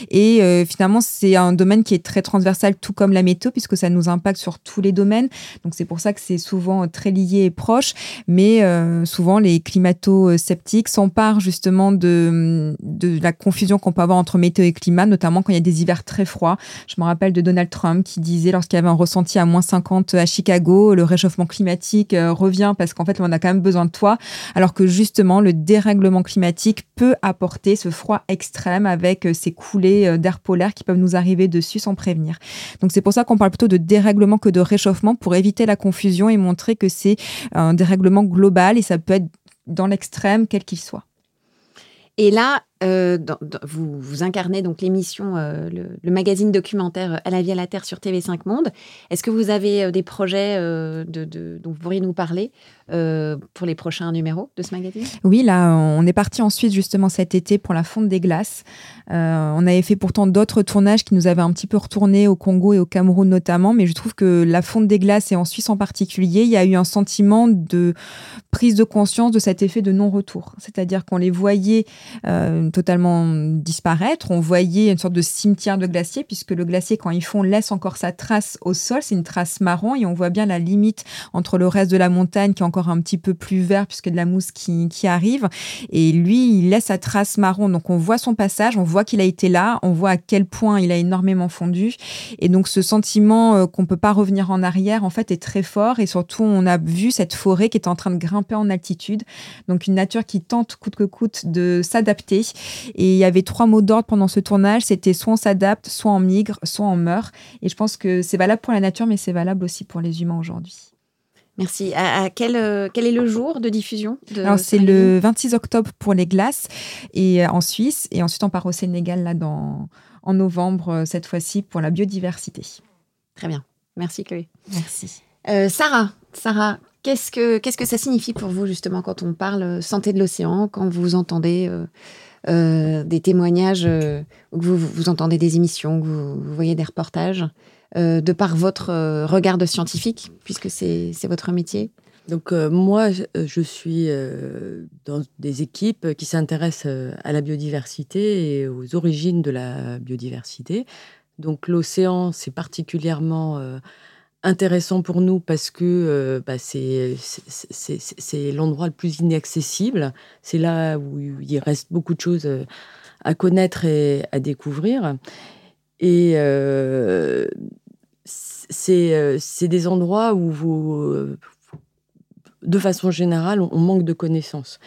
Speaker 2: Et euh, finalement, c'est un domaine qui est très transversal, tout comme la météo, puisque ça nous impacte sur tous les domaines. Donc, c'est pour ça que c'est souvent très lié et proche. Mais souvent, les climato-sceptiques s'emparent justement de, de la confusion qu'on peut avoir entre météo et climat, notamment quand il y a des hivers très froids. Je me rappelle de Donald Trump qui disait lorsqu'il y avait un ressenti à moins 50 à Chicago, le réchauffement climatique euh, revient parce qu'en fait, on a quand même besoin de toi, alors que justement, le dérèglement climatique peut apporter ce froid extrême avec euh, ces coulées euh, d'air polaire qui peuvent nous arriver dessus sans prévenir. Donc c'est pour ça qu'on parle plutôt de dérèglement que de réchauffement pour éviter la confusion et montrer que c'est un dérèglement global et ça peut être dans l'extrême, quel qu'il soit.
Speaker 1: Et là, euh, vous, incarnez donc l'émission, euh, le, magazine documentaire À la vie à la Terre sur TV5 Monde. Est-ce que vous avez euh, des projets dont vous pourriez nous parler pour les prochains numéros de ce magazine?
Speaker 2: Oui, là, on est parti ensuite justement cet été pour la fonte des glaces. on avait fait pourtant d'autres tournages qui nous avaient un petit peu retourné au Congo et au Cameroun notamment, mais je trouve que la fonte des glaces et en Suisse en particulier, il y a eu un sentiment de prise de conscience de cet effet de non-retour. C'est-à-dire qu'on les voyait totalement disparaître. On voyait une sorte de cimetière de glacier, puisque le glacier, quand il fond, laisse encore sa trace au sol. C'est une trace marron et on voit bien la limite entre le reste de la montagne qui est encore un petit peu plus vert, puisque de la mousse qui, qui arrive. Et lui, il laisse sa trace marron. Donc on voit son passage, on voit qu'il a été là, on voit à quel point il a énormément fondu. Et donc ce sentiment euh, qu'on peut pas revenir en arrière, en fait, est très fort. Et surtout, on a vu cette forêt qui est en train de grimper en altitude. Donc une nature qui tente coûte que coûte de s'adapter et il y avait trois mots d'ordre pendant ce tournage, c'était soit on s'adapte, soit on migre, soit on meurt. Et je pense que c'est valable pour la nature, mais c'est valable aussi pour les humains aujourd'hui.
Speaker 1: Merci. À, quel, euh, quel, est le jour de diffusion
Speaker 2: Alors, c'est le 26 octobre pour les glaces et euh, en Suisse. Et ensuite, on part au Sénégal là, dans, en novembre, euh, cette fois-ci, pour la biodiversité.
Speaker 1: Très bien. Merci, Chloé.
Speaker 2: Merci.
Speaker 1: Sarah, Sarah qu'est-ce que, qu'est-ce que ça signifie pour vous, justement, quand on parle santé de l'océan, quand vous entendez euh, des témoignages, euh, où vous, vous, entendez des émissions, que vous, voyez des reportages, euh, de par votre regard de scientifique, puisque c'est votre métier
Speaker 6: donc moi, je suis dans des équipes qui s'intéressent à la biodiversité et aux origines de la biodiversité. Donc l'océan, c'est particulièrement intéressant pour nous parce que euh, bah, c'est l'endroit le plus inaccessible. C'est là où il reste beaucoup de choses euh, à connaître et à découvrir. Et euh, c'est des endroits où, de façon générale, on, manque de connaissances.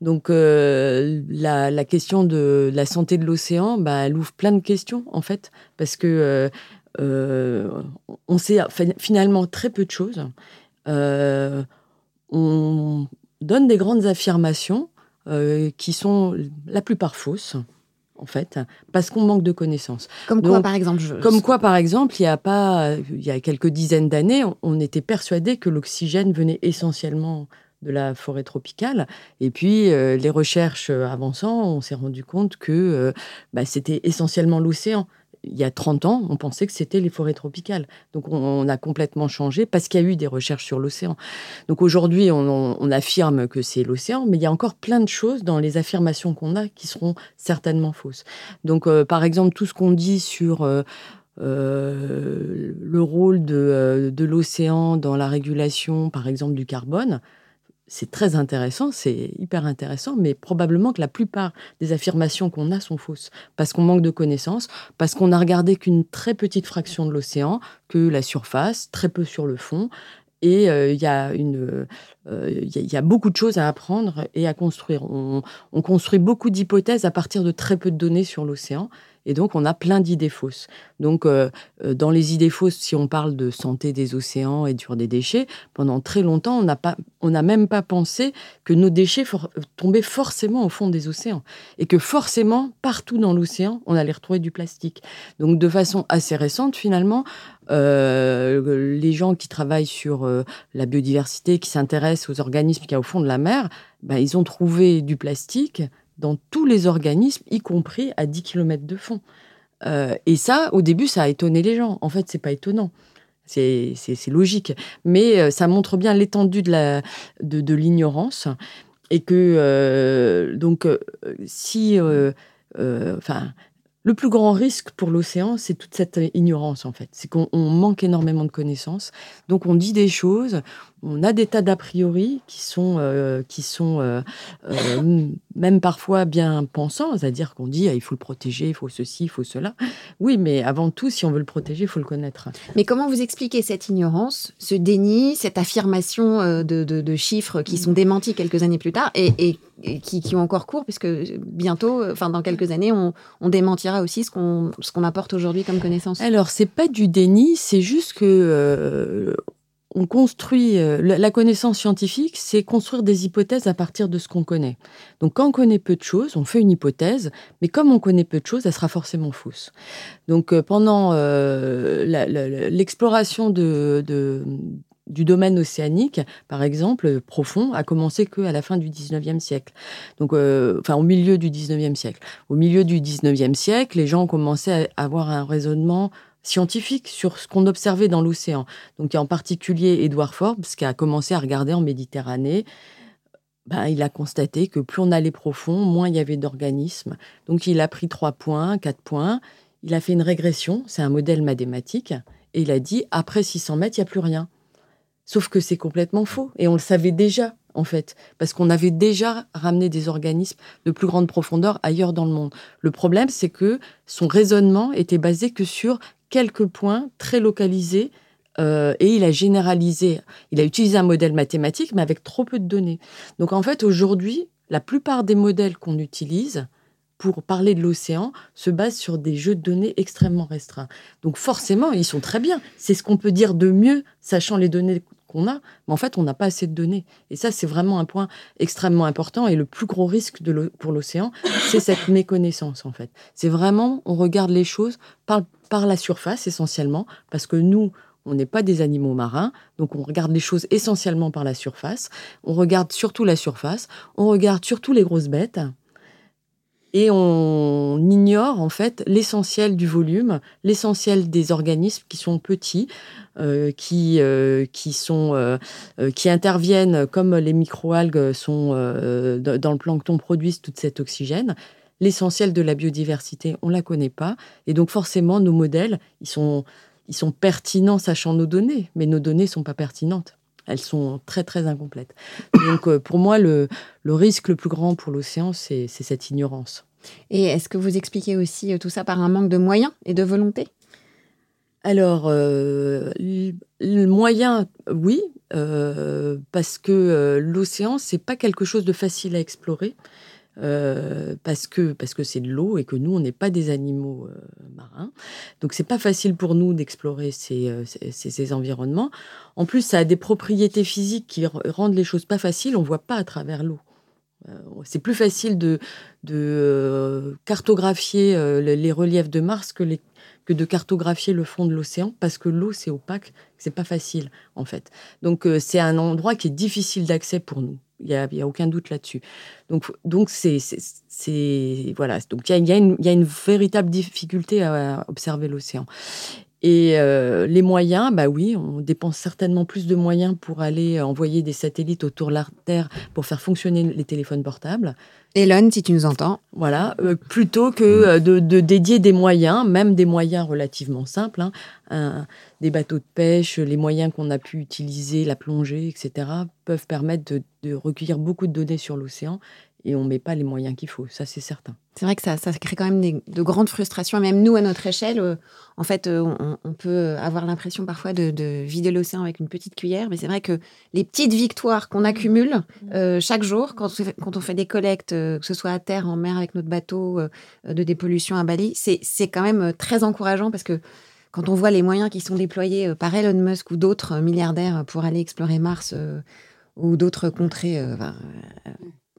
Speaker 6: Donc la, la, question de la santé de l'océan, bah, elle ouvre plein de questions en fait, parce que euh, on sait finalement très peu de choses. Euh, on donne des grandes affirmations euh, qui sont la plupart fausses en fait, parce qu'on manque de connaissances.
Speaker 1: Comme quoi, par exemple
Speaker 6: Comme quoi, par exemple, il y a pas, il y a quelques dizaines d'années, on, était persuadé que l'oxygène venait essentiellement de la forêt tropicale. Et puis, les recherches avançant, on s'est rendu compte que bah, c'était essentiellement l'océan il y a 30 ans, on pensait que c'était les forêts tropicales. Donc on, a complètement changé parce qu'il y a eu des recherches sur l'océan. Donc aujourd'hui, on, affirme que c'est l'océan, mais il y a encore plein de choses dans les affirmations qu'on a qui seront certainement fausses. Donc euh, par exemple, tout ce qu'on dit sur... Euh, euh, le rôle de, de l'océan dans la régulation, par exemple, du carbone, c'est très intéressant, c'est hyper intéressant, mais probablement que la plupart des affirmations qu'on a sont fausses, parce qu'on manque de connaissances, parce qu'on n'a regardé qu'une très petite fraction de l'océan, que la surface, très peu sur le fond, et euh, il euh, y, a beaucoup de choses à apprendre et à construire. On, construit beaucoup d'hypothèses à partir de très peu de données sur l'océan. Et donc, on a plein d'idées fausses. Donc, euh, euh, dans les idées fausses, si on parle de santé des océans et dur des déchets, pendant très longtemps, on n'a pas, on n'a même pas pensé que nos déchets tombaient forcément au fond des océans et que forcément, partout dans l'océan, on allait retrouver du plastique. Donc, de façon assez récente, finalement, euh, les gens qui travaillent sur la biodiversité, qui s'intéressent aux organismes qu'il y a au fond de la mer, ben, ils ont trouvé du plastique dans tous les organismes, y compris à 10 km de fond. Euh, et ça, au début, ça a étonné les gens. En fait, c'est pas étonnant. C'est logique. Mais euh, ça montre bien l'étendue de l'ignorance. Et que, euh, donc, si. Enfin. Le plus grand risque pour l'océan, c'est toute cette ignorance, en fait. C'est qu'on manque énormément de connaissances. Donc, on dit des choses, on a des tas d'a priori qui sont, euh, qui sont euh, euh, même parfois bien pensants, c'est-à-dire qu'on dit ah, il faut le protéger, il faut ceci, il faut cela. Oui, mais avant tout, si on veut le protéger, il faut le connaître.
Speaker 1: Mais comment vous expliquez cette ignorance, ce déni, cette affirmation de, de, chiffres qui sont démentis quelques années plus tard et, et, qui, qui, ont encore cours, puisque bientôt, enfin dans quelques années, on, on démentira aussi ce qu'on qu'on apporte aujourd'hui comme connaissance?
Speaker 6: Alors, c'est pas du déni, c'est juste que on construit euh, la connaissance scientifique, c'est construire des hypothèses à partir de ce qu'on connaît. Donc quand on connaît peu de choses, on fait une hypothèse, mais comme on connaît peu de choses, elle sera forcément fausse. Donc euh, pendant euh, l'exploration du domaine océanique, par exemple, profond, a commencé qu'à la fin du 19e siècle. Donc, enfin, au milieu du 19e siècle. Au milieu du 19e siècle, les gens ont commencé à avoir un raisonnement scientifique sur ce qu'on observait dans l'océan. Donc, en particulier Edward Forbes, qui a commencé à regarder en Méditerranée. Ben, il a constaté que plus on allait profond, moins il y avait d'organismes. Donc, il a pris trois points, quatre points. Il a fait une régression, c'est un modèle mathématique, et il a dit après 600 mètres, il n'y a plus rien. Sauf que c'est complètement faux, et on le savait déjà en fait, parce qu'on avait déjà ramené des organismes de plus grande profondeur ailleurs dans le monde. Le problème, c'est que son raisonnement était basé que sur quelques points très localisés euh, et il a généralisé. Il a utilisé un modèle mathématique, mais avec trop peu de données. Donc en fait, aujourd'hui, la plupart des modèles qu'on utilise pour parler de l'océan se basent sur des jeux de données extrêmement restreints. Donc forcément, ils sont très bien. C'est ce qu'on peut dire de mieux, sachant les données qu'on a, mais en fait, on n'a pas assez de données. Et ça, c'est vraiment un point extrêmement important. Et le plus gros risque de pour l'océan, c'est cette méconnaissance, en fait. C'est vraiment, on regarde les choses par, par la surface, essentiellement, parce que nous, on n'est pas des animaux marins, donc on regarde les choses essentiellement par la surface. On regarde surtout la surface. On regarde surtout les grosses bêtes et on ignore en fait l'essentiel du volume, l'essentiel des organismes qui sont petits, euh, qui, euh, qui, sont, euh, qui interviennent comme les microalgues sont dans le plancton produisent tout cet oxygène. L'essentiel de la biodiversité, on la connaît pas, et donc forcément nos modèles, ils sont, ils sont pertinents sachant nos données, mais nos données sont pas pertinentes. Elles sont très très incomplètes. Donc pour moi, le, le risque le plus grand pour l'océan, c'est cette ignorance.
Speaker 1: Et est-ce que vous expliquez aussi tout ça par un manque de moyens et de volonté?
Speaker 6: Alors, euh, le moyen, oui, euh, parce que euh, l'océan, c'est pas quelque chose de facile à explorer. Parce que parce que c'est de l'eau et que nous on n'est pas des animaux marins. Donc c'est pas facile pour nous d'explorer ces, ces, environnements. En plus ça a des propriétés physiques qui rendent les choses pas faciles. On voit pas à travers l'eau. C'est plus facile de, de cartographier les reliefs de Mars que les que de cartographier le fond de l'océan parce que l'eau c'est opaque, c'est pas facile en fait. Donc euh, c'est un endroit qui est difficile d'accès pour nous. Il n'y a, a, aucun doute là-dessus. Donc donc c'est voilà donc il y a, y a, une véritable difficulté à observer l'océan. Et euh, les moyens, bah oui, on dépense certainement plus de moyens pour aller envoyer des satellites autour de la Terre pour faire fonctionner les téléphones portables.
Speaker 1: Elon, si tu nous entends.
Speaker 6: Voilà, euh, plutôt que euh, de, dédier des moyens, même des moyens relativement simples, hein, des bateaux de pêche, les moyens qu'on a pu utiliser, la plongée, etc., peuvent permettre de, recueillir beaucoup de données sur l'océan et on met pas les moyens qu'il faut. Ça, c'est certain.
Speaker 1: C'est vrai que ça, ça crée quand même des- de grandes frustrations. Même nous, à notre échelle, euh, en fait, euh, on, on peut avoir l'impression parfois de, de vider l'océan avec une petite cuillère. Mais c'est vrai que les petites victoires qu'on accumule euh, chaque jour, quand on, fait, quand on fait des collectes, euh, que ce soit à terre, en mer, avec notre bateau euh, de dépollution à Bali, c'est c'est quand même très encourageant parce que quand on voit les moyens qui sont déployés euh, par Elon Musk ou d'autres milliardaires pour aller explorer Mars euh, ou d'autres contrées euh, enfin, euh,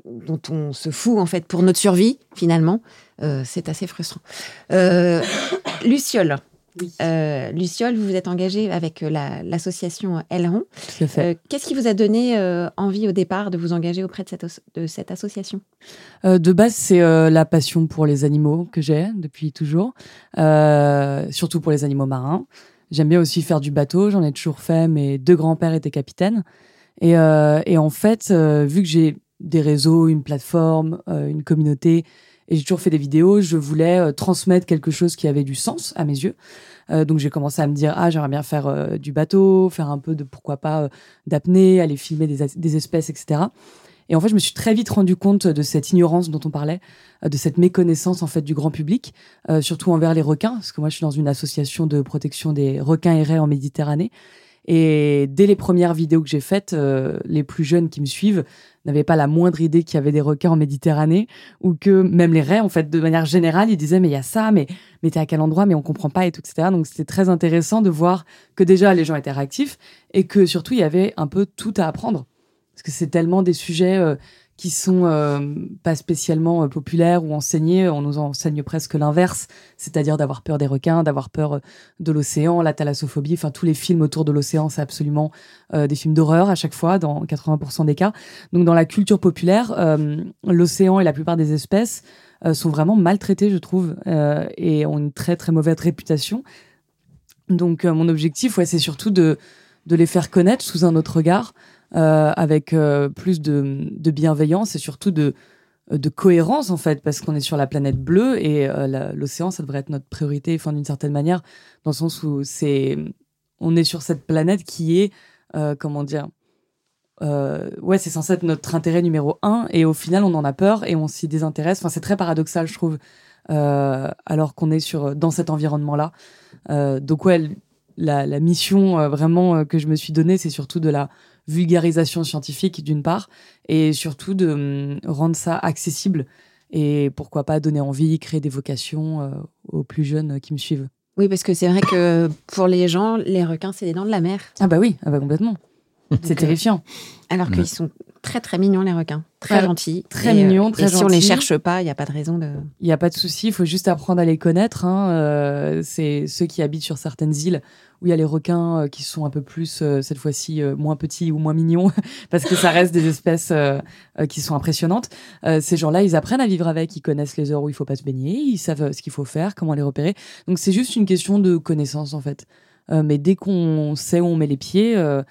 Speaker 1: dont on se fout en fait pour notre survie finalement, euh, c'est assez frustrant. Euh, Luciole, euh, Luciole, vous vous êtes engagée avec euh, la- l'association Aileron.
Speaker 3: Tout à fait.
Speaker 1: Euh, Qu'est-ce qui vous a donné euh, envie au départ de vous engager auprès de cette, de cette association?
Speaker 3: Euh, de base, c'est euh, la passion pour les animaux que j'ai depuis toujours, euh, surtout pour les animaux marins. J'aime bien aussi faire du bateau, j'en ai toujours fait, mes deux grands-pères étaient capitaines. Et, euh, et en fait, euh, vu que j'ai des réseaux, une plateforme, euh, une communauté, et j'ai toujours fait des vidéos, je voulais euh, transmettre quelque chose qui avait du sens à mes yeux. Euh, donc j'ai commencé à me dire, ah, j'aimerais bien faire du bateau, faire un peu de, pourquoi pas, d'apnée, aller filmer des, espèces, etc. Et en fait, je me suis très vite rendu compte de cette ignorance dont on parlait, de cette méconnaissance en fait du grand public, surtout envers les requins, parce que moi je suis dans une association de protection des requins et raies en Méditerranée. Et dès les premières vidéos que j'ai faites, euh, les plus jeunes qui me suivent n'avaient pas la moindre idée qu'il y avait des requins en Méditerranée, ou que même les raies, en fait, de manière générale, ils disaient mais il y a ça, mais mais t'es à quel endroit, mais on comprend pas et tout, etc. Donc c'était très intéressant de voir que déjà les gens étaient réactifs et que surtout il y avait un peu tout à apprendre parce que c'est tellement des sujets euh, qui sont euh, pas spécialement euh, populaires ou enseignés. On nous enseigne presque l'inverse, c'est-à-dire d'avoir peur des requins, d'avoir peur euh, de l'océan, la thalassophobie. Enfin, tous les films autour de l'océan, c'est absolument des films d'horreur à chaque fois, dans 80% des cas. Donc, dans la culture populaire, l'océan et la plupart des espèces sont vraiment maltraités, je trouve, et ont une très très mauvaise réputation. Donc, mon objectif, c'est surtout de les faire connaître sous un autre regard, avec euh, plus de, bienveillance et surtout de, cohérence en fait, parce qu'on est sur la planète bleue et euh, l'océan, ça devrait être notre priorité, enfin d'une certaine manière, dans le sens où c'est, on est sur cette planète qui est, euh, comment dire, euh, ouais, c'est censé être notre intérêt numéro un, et au final, on en a peur et on s'y désintéresse. Enfin, c'est très paradoxal, je trouve, euh, alors qu'on est sur dans cet environnement-là. Euh, donc ouais, la, mission euh, vraiment euh, que je me suis donnée, c'est surtout de la vulgarisation scientifique d'une part, et surtout de hum, rendre ça accessible et pourquoi pas donner envie, créer des vocations euh, aux plus jeunes euh, qui me suivent.
Speaker 1: Oui, parce que c'est vrai que pour les gens, les requins, c'est les dents de la mer.
Speaker 3: Ah bah oui, ah bah complètement. C'est
Speaker 1: euh,
Speaker 3: terrifiant.
Speaker 1: Alors qu'ils sont très très mignons, les requins. Très
Speaker 3: Ouais,
Speaker 1: gentils.
Speaker 3: très
Speaker 1: Et, euh,
Speaker 3: mignons, très
Speaker 1: Et si on les
Speaker 3: gentils.
Speaker 1: cherche pas, il n'y a pas de raison de.
Speaker 3: Il n'y a pas de souci, il faut juste apprendre à les connaître. hein. Euh, c'est ceux qui habitent sur certaines îles où il y a les requins euh, qui sont un peu plus, cette fois-ci, moins petits ou moins mignons, parce que ça reste des espèces qui sont impressionnantes. Ces gens-là, ils apprennent à vivre avec, ils connaissent les heures où il faut pas se baigner, ils savent ce qu'il faut faire, comment les repérer. Donc c'est juste une question de connaissance, en fait. Euh, mais dès qu'on sait où on met les pieds, euh,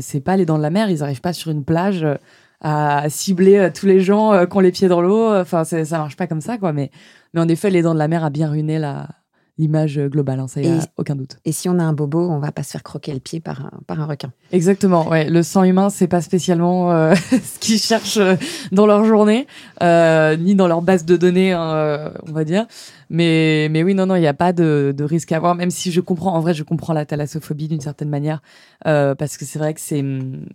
Speaker 3: c'est pas les dents de la mer, ils n'arrivent pas sur une plage. euh, à cibler euh, tous les gens euh, qui ont les pieds dans l'eau. Enfin, ça marche pas comme ça, quoi. Mais, mais en effet, les dents de la mer a bien ruiné la l'image euh, globale, hein, ça y a
Speaker 1: Et-
Speaker 3: aucun doute.
Speaker 1: Et si on a un bobo, on va pas se faire croquer le pied par un, par un requin.
Speaker 3: Exactement, ouais. Le sang humain, c'est pas spécialement euh, ce qu'ils cherchent euh, dans leur journée, euh, ni dans leur base de données, hein, euh, on va dire. Mais, mais oui, non, non, il n'y a pas de, de risque à avoir, même si je comprends, en vrai, je comprends la thalassophobie d'une certaine manière, euh, parce que c'est vrai que c'est,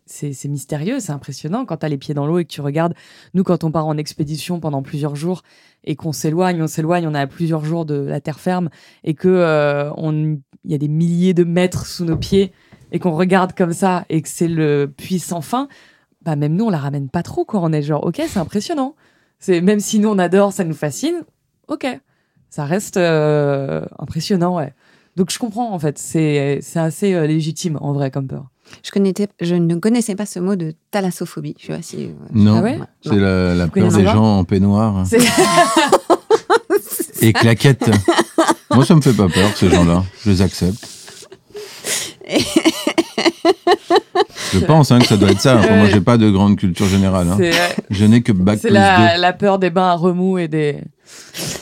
Speaker 3: c'est, mystérieux, c'est impressionnant quand tu as les pieds dans l'eau et que tu regardes. Nous, quand on part en expédition pendant plusieurs jours et qu'on s'éloigne, on s'éloigne, on à plusieurs jours de la terre ferme et que euh, on, y a des milliers de mètres sous nos pieds et qu'on regarde comme ça et que c'est le puits sans fin, bah même nous on la ramène pas trop quoi. On est genre ok c'est impressionnant. C'est même si nous on adore, ça nous fascine. Ok, ça reste euh, impressionnant ouais. Donc je comprends en fait, c'est c'est assez euh, légitime en vrai comme peur.
Speaker 1: Je, connaissais, je ne connaissais pas ce mot de thalassophobie. Je sais pas si. euh,
Speaker 4: Non,
Speaker 3: Ah ouais
Speaker 4: c'est la, peur des gens en peignoir et claquettes. Moi, ça me fait pas peur, ces gens-là. Je les accepte. Je pense hein, que ça doit être ça. Enfin, moi, j'ai pas de grande culture générale. hein.
Speaker 3: c'est
Speaker 4: Je n'ai que bac
Speaker 3: c'est
Speaker 4: plus
Speaker 3: la,
Speaker 4: 2.
Speaker 3: la peur des bains à remous et des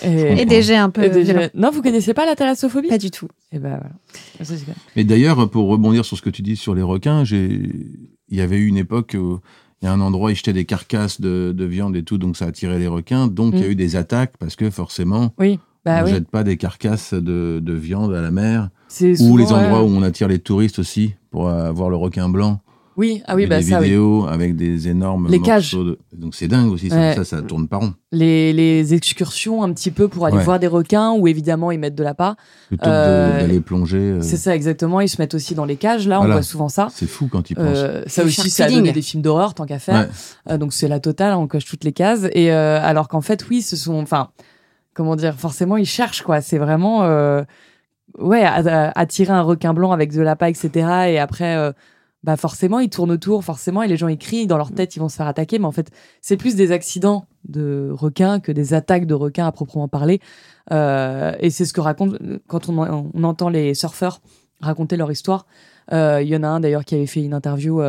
Speaker 1: Et des jets un peu.
Speaker 3: des-. Non, vous connaissez pas la thalassophobie?
Speaker 1: Pas du tout.
Speaker 3: Et ben voilà. Ça.
Speaker 4: Mais d'ailleurs, pour rebondir sur ce que tu dis sur les requins, j'ai... il y avait eu une époque où il y a un endroit, ils jetaient des carcasses de, de viande et tout, donc ça attirait les requins. Donc il y a
Speaker 3: Mm.
Speaker 4: eu des attaques parce que forcément,
Speaker 3: Oui, bah
Speaker 4: on ne
Speaker 3: oui.
Speaker 4: jette pas des carcasses de, de viande à la mer. Ou les endroits
Speaker 3: ouais.
Speaker 4: où on attire les touristes aussi pour euh, voir le requin blanc.
Speaker 3: Oui, ah oui, bah
Speaker 4: des
Speaker 3: ça, oui.
Speaker 4: vidéos avec des énormes
Speaker 3: Les cages.
Speaker 4: de- Donc c'est dingue aussi, ça,
Speaker 3: Ouais.
Speaker 4: ça, ça tourne pas rond.
Speaker 3: Les, les excursions un petit peu pour aller
Speaker 4: Ouais.
Speaker 3: voir des requins où évidemment ils mettent de l'appât.
Speaker 4: Plutôt que de-
Speaker 3: Euh,
Speaker 4: d'aller plonger. euh,
Speaker 3: C'est ça exactement, ils se mettent aussi dans les cages, là, on voit souvent ça.
Speaker 4: C'est fou quand ils pensent.
Speaker 3: Euh, ça
Speaker 1: Le
Speaker 3: aussi, ça a donné des films d'horreur tant qu'à faire.
Speaker 4: Ouais.
Speaker 3: Euh, donc c'est la totale, on coche toutes les cases. Et euh, alors qu'en fait, oui, ce sont, enfin, comment dire, forcément, ils cherchent quoi. C'est vraiment, euh, ouais, attirer un requin blanc avec de l'appât, etc. Et après, euh, bah forcément, ils tournent autour, forcément, et les gens ils crient. Dans leur tête, ils vont se faire attaquer. Mais en fait, c'est plus des accidents de requins que des attaques de requins à proprement parler. Euh, et c'est ce que raconte quand on, en- on entend les surfeurs raconter leur histoire. Euh, Il y en a un d'ailleurs qui avait fait une interview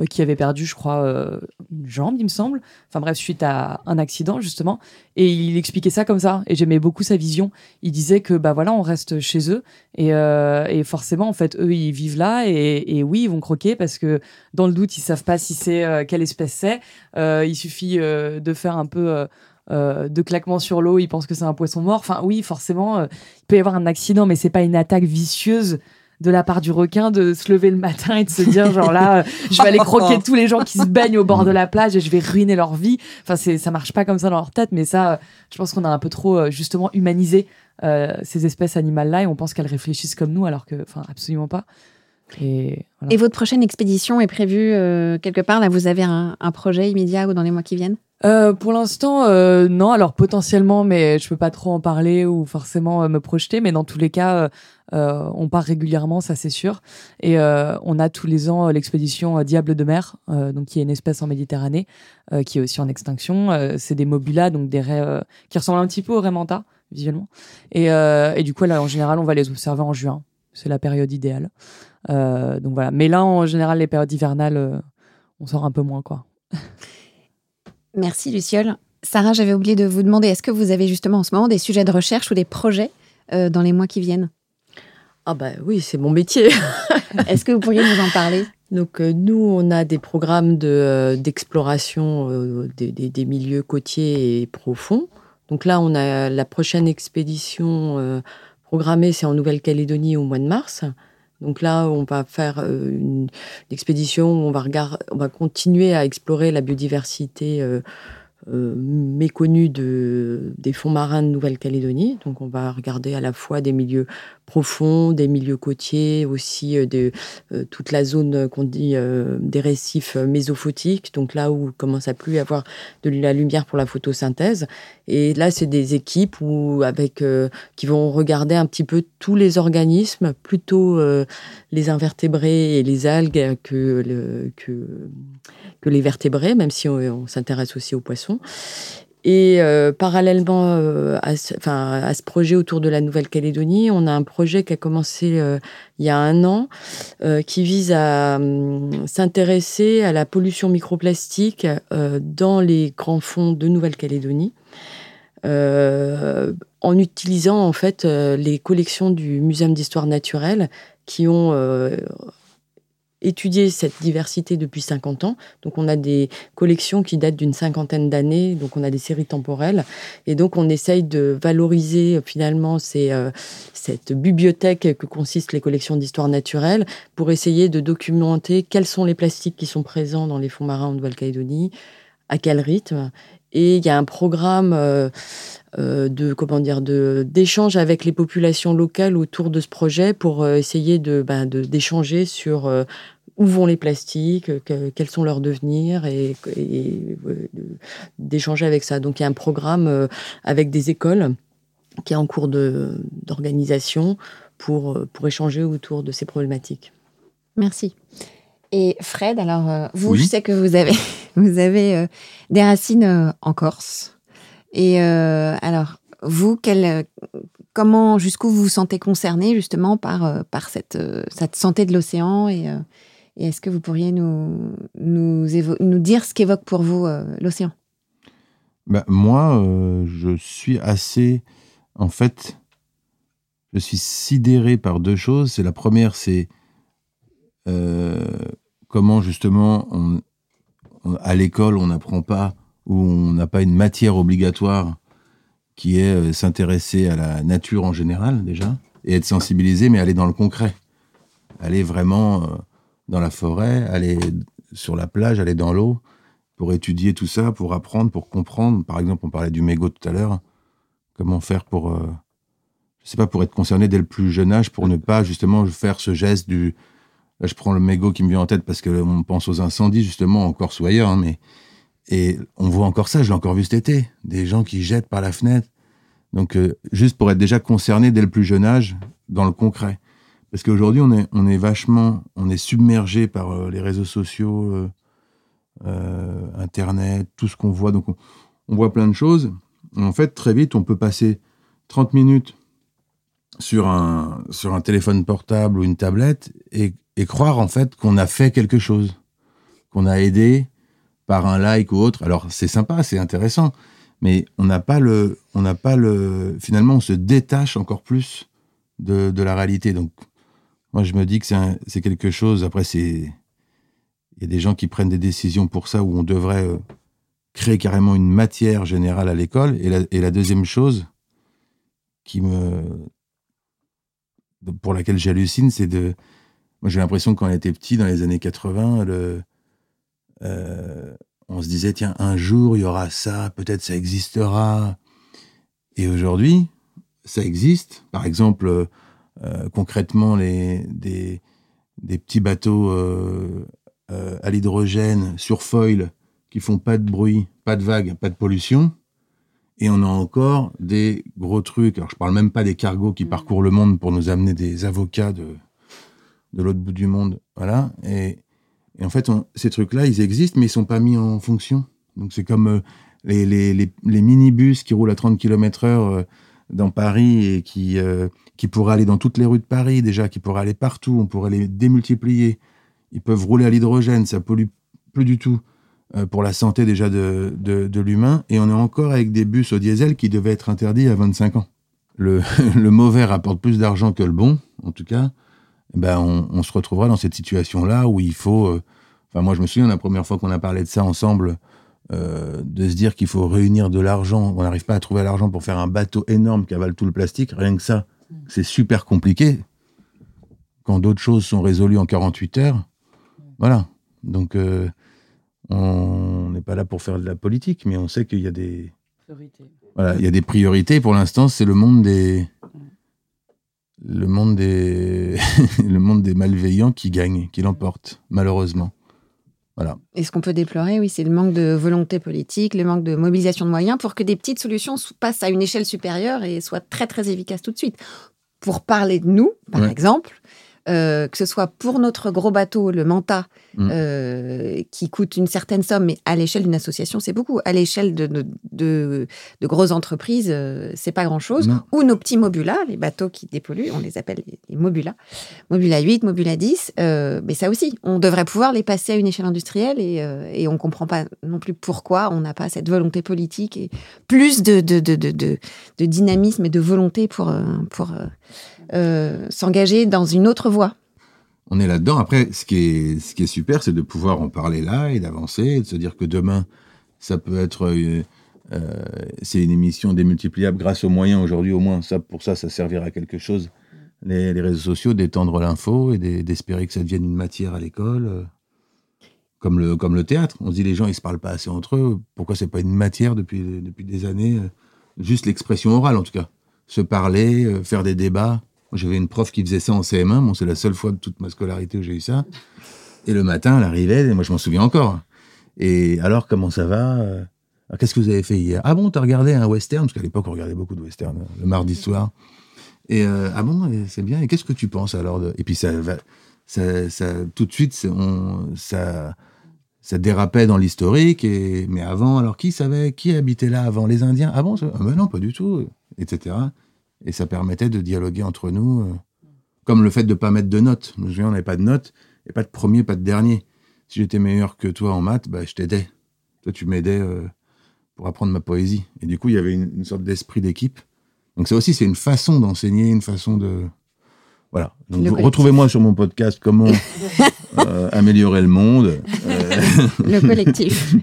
Speaker 3: euh, qui avait perdu, je crois, euh, une jambe, il me semble. Enfin bref, suite à un accident justement. Et il expliquait ça comme ça. Et j'aimais beaucoup sa vision. Il disait que bah voilà, on reste chez eux et, euh, et forcément en fait eux ils vivent là et, et oui ils vont croquer parce que dans le doute ils savent pas si c'est euh, quelle espèce c'est. Euh, il suffit euh, de faire un peu euh, de claquements sur l'eau, ils pensent que c'est un poisson mort. Enfin oui forcément euh, il peut y avoir un accident mais c'est pas une attaque vicieuse de la part du requin de se lever le matin et de se dire genre là euh, je vais aller croquer tous les gens qui se baignent au bord de la plage et je vais ruiner leur vie. Enfin c'est ça marche pas comme ça dans leur tête mais ça euh, je pense qu'on a un peu trop euh, justement humanisé euh, ces espèces animales là et on pense qu'elles réfléchissent comme nous alors que enfin absolument pas. Et voilà.
Speaker 1: Et votre prochaine expédition est prévue euh, quelque part? Là, vous avez un, un projet immédiat ou dans les mois qui viennent?
Speaker 3: Euh, pour l'instant, euh, non. Alors potentiellement, mais je peux pas trop en parler ou forcément euh, me projeter. Mais dans tous les cas, euh, on part régulièrement, ça c'est sûr. Et on a tous les ans l'expédition Diable de mer, donc qui est une espèce en Méditerranée, qui est aussi en extinction. C'est des mobulas, donc des raies qui ressemblent un petit peu aux raies manta visuellement. Et, et du coup, là, en général, on va les observer en juin. C'est la période idéale. Donc voilà. Mais là, en général, les périodes hivernales, on sort un peu moins, quoi.
Speaker 1: Merci Luciole. Sarah, j'avais oublié de vous demander, est-ce que vous avez justement en ce moment des sujets de recherche ou des projets euh, dans les mois qui viennent?
Speaker 6: Ah bah oui, c'est mon métier.
Speaker 1: Est-ce que vous pourriez nous en parler?
Speaker 6: Donc euh, nous, on a des programmes de, euh, d'exploration euh, des, des- des milieux côtiers et profonds. Donc là, on a la prochaine expédition euh, programmée, c'est en Nouvelle-Calédonie au mois de mars. Donc là, on va faire euh, une, expédition où on va, on va continuer à explorer la biodiversité euh, méconnue de, des fonds marins de Nouvelle-Calédonie. Donc on va regarder à la fois des milieux profonds, des milieux côtiers, aussi euh, de, euh, toute la zone qu'on dit euh, des récifs mésophotiques, donc là où commence à plus y avoir de la lumière pour la photosynthèse. Et là, c'est des équipes avec, qui vont regarder un petit peu tous les organismes, plutôt les invertébrés et les algues que, le- que, que les vertébrés, même si on s'intéresse aussi aux poissons. Et euh, parallèlement euh, à, ce, projet autour de la Nouvelle-Calédonie, on a un projet qui a commencé euh, il y a un an, qui vise à hum, s'intéresser à la pollution microplastique dans les grands fonds de Nouvelle-Calédonie, en utilisant en fait les collections du Muséum d'histoire naturelle qui ont étudié cette diversité depuis 50 ans. Donc on a des collections qui datent d'une cinquantaine d'années, donc on a des séries temporelles, et donc on essaye de valoriser finalement euh, cette bibliothèque que consistent les collections d'histoire naturelle pour essayer de documenter quels sont les plastiques qui sont présents dans les fonds marins en Nouvelle-Calédonie, à quel rythme. Et il y a un programme euh, euh, de comment dire de d'échange avec les populations locales autour de ce projet pour euh, essayer de ben, d'échanger sur où vont les plastiques, que- quels sont leurs devenirs et, d'échanger avec ça. Donc il y a un programme avec des écoles qui est en cours d'organisation pour pour échanger autour de ces problématiques.
Speaker 1: Merci. Et Fred, alors euh, vous,
Speaker 4: Oui.
Speaker 1: je sais que vous avez, vous avez euh, des racines euh, en Corse. Et alors, vous, quel, comment, jusqu'où vous vous sentez concerné justement par, par cette, cette santé de l'océan et, et est-ce que vous pourriez nous, nous, dire ce qu'évoque pour vous l'océan?
Speaker 4: Bah, moi, je suis assez. En fait, je suis sidéré par deux choses. C'est la première, c'est euh, comment justement à l'école, on n'apprend pas ou on n'a pas une matière obligatoire qui est euh, s'intéresser à la nature en général déjà et être sensibilisé, mais aller dans le concret, aller vraiment euh, dans la forêt, aller sur la plage, aller dans l'eau pour étudier tout ça, pour apprendre, pour comprendre. Par exemple, on parlait du mégot tout à l'heure. Comment faire pour, euh, je sais pas, pour être concerné dès le plus jeune âge, pour ne pas justement faire ce geste du. Je prends le mégot qui me vient en tête parce qu'on pense aux incendies justement en Corse ou ailleurs, hein, mais et on voit encore ça. Je l'ai encore vu cet été, des gens qui jettent par la fenêtre. Donc, euh, juste pour être déjà concerné dès le plus jeune âge dans le concret. Parce qu'aujourd'hui, on est, on est vachement, on est submergé par euh, les réseaux sociaux, euh, Internet, tout ce qu'on voit. Donc, on, on, voit plein de choses. En fait, très vite, on peut passer 30 minutes sur un, sur un téléphone portable ou une tablette et, croire, en fait, qu'on a fait quelque chose, qu'on a aidé par un like ou autre. Alors, c'est sympa, c'est intéressant mais on n'a pas le, on n'a pas le, finalement, on se détache encore plus de, de la réalité. Donc, moi, je me dis que c'est quelque chose. Après, c'est, il y a des gens qui prennent des décisions pour ça où on devrait euh, créer carrément une matière générale à l'école. Et la deuxième chose qui me, pour laquelle j'hallucine, c'est de, moi, j'ai l'impression que quand petit, dans les années 80, le, euh, on se disait, tiens, un jour, il y aura ça, peut-être ça existera. Et aujourd'hui, ça existe. Par exemple, euh, concrètement, les, des, petits bateaux euh, à l'hydrogène sur foil qui font pas de bruit, pas de vagues, pas de pollution. Et on a encore des gros trucs. Alors, je parle même pas des cargos qui mmh. parcourent le monde pour nous amener des avocats de, de l'autre bout du monde. Voilà. Et, et en fait, ces trucs-là, ils existent, mais ils sont pas mis en fonction. Donc c'est comme euh, les, les, les, les, minibus qui roulent à 30 km heure euh, dans Paris et qui, euh, qui pourraient aller dans toutes les rues de Paris déjà, qui pourraient aller partout, on pourrait les démultiplier. Ils peuvent rouler à l'hydrogène, ça pollue plus du tout pour la santé déjà de, de, l'humain. Et on est encore avec des bus au diesel qui devaient être interdits à 25 ans. Le, le mauvais rapporte plus d'argent que le bon, en tout cas. Ben on, se retrouvera dans cette situation-là où il faut. Euh, enfin, moi, je me souviens la première fois qu'on a parlé de ça ensemble, euh, de se dire qu'il faut réunir de l'argent. On n'arrive pas à trouver l'argent pour faire un bateau énorme qui avale tout le plastique. Rien que ça, c'est super compliqué. Quand d'autres choses sont résolues en 48 heures, voilà. Donc, euh, on n'est pas là pour faire de la politique, mais on sait qu'il y a des. Priorités. Voilà, il y a des priorités. Pour l'instant, c'est le monde des le monde des le monde des malveillants qui gagne, qui l'emporte, malheureusement. Voilà.
Speaker 1: Et ce qu'on peut déplorer, oui, c'est le manque de volonté politique, le manque de mobilisation de moyens pour que des petites solutions passent à une échelle supérieure et soient très très efficaces tout de suite. Pour parler de nous, par exemple, euh, que ce soit pour notre gros bateau, le Manta, mm. euh, qui coûte une certaine somme, mais à l'échelle d'une association, c'est beaucoup. À l'échelle de, de, de, grosses entreprises, euh, c'est pas grand-chose. Ou nos petits Mobula, les bateaux qui dépolluent, on les appelle les, Mobula. Mobula 8, Mobula 10, mais ça aussi, on devrait pouvoir les passer à une échelle industrielle et, et on comprend pas non plus pourquoi on n'a pas cette volonté politique et plus de, de, de, de, dynamisme et de volonté pour, pour euh, s'engager dans une autre voie.
Speaker 4: On est là-dedans. Après, ce qui est, super, c'est de pouvoir en parler là et d'avancer, de se dire que demain, ça peut être. Euh, euh, c'est une émission démultipliable grâce aux moyens aujourd'hui, au moins. Ça, pour ça, ça servira à quelque chose. Les, réseaux sociaux, d'étendre l'info et d'espérer que ça devienne une matière à l'école. comme le, théâtre. On se dit les gens, ils se parlent pas assez entre eux. Pourquoi c'est pas une matière depuis des années Juste l'expression orale, en tout cas. Se parler, faire des débats. J'avais une prof qui faisait ça en CM1. Bon, c'est la seule fois de toute ma scolarité où j'ai eu ça. Et le matin, elle arrivait, et moi, je m'en souviens encore. Et alors, comment ça va euh, ah, Qu'est-ce que vous avez fait hier? Ah bon, t'as regardé un western? Parce qu'à l'époque, on regardait beaucoup de western euh, le mardi soir. Et euh, ah bon, c'est bien. Et qu'est-ce que tu penses alors de... Et puis ça, ça, ça, tout de suite, on, ça, ça dérapait dans l'historique. Et mais avant, alors qui savait qui habitait là avant? Les Indiens? Ah bon ah, mais non, pas du tout, etc. Et ça permettait de dialoguer entre nous, euh, comme le fait de ne pas mettre de notes. Je me on n'avait pas de notes, et pas de premier, pas de dernier. Si j'étais meilleur que toi en maths, bah, je t'aidais. Toi, tu m'aidais euh, pour apprendre ma poésie. Et du coup, il y avait une, sorte d'esprit d'équipe. Donc ça aussi, c'est une façon d'enseigner, une façon de, voilà. Donc, retrouvez-moi sur mon podcast Comment euh, améliorer le monde. Euh,
Speaker 1: le collectif.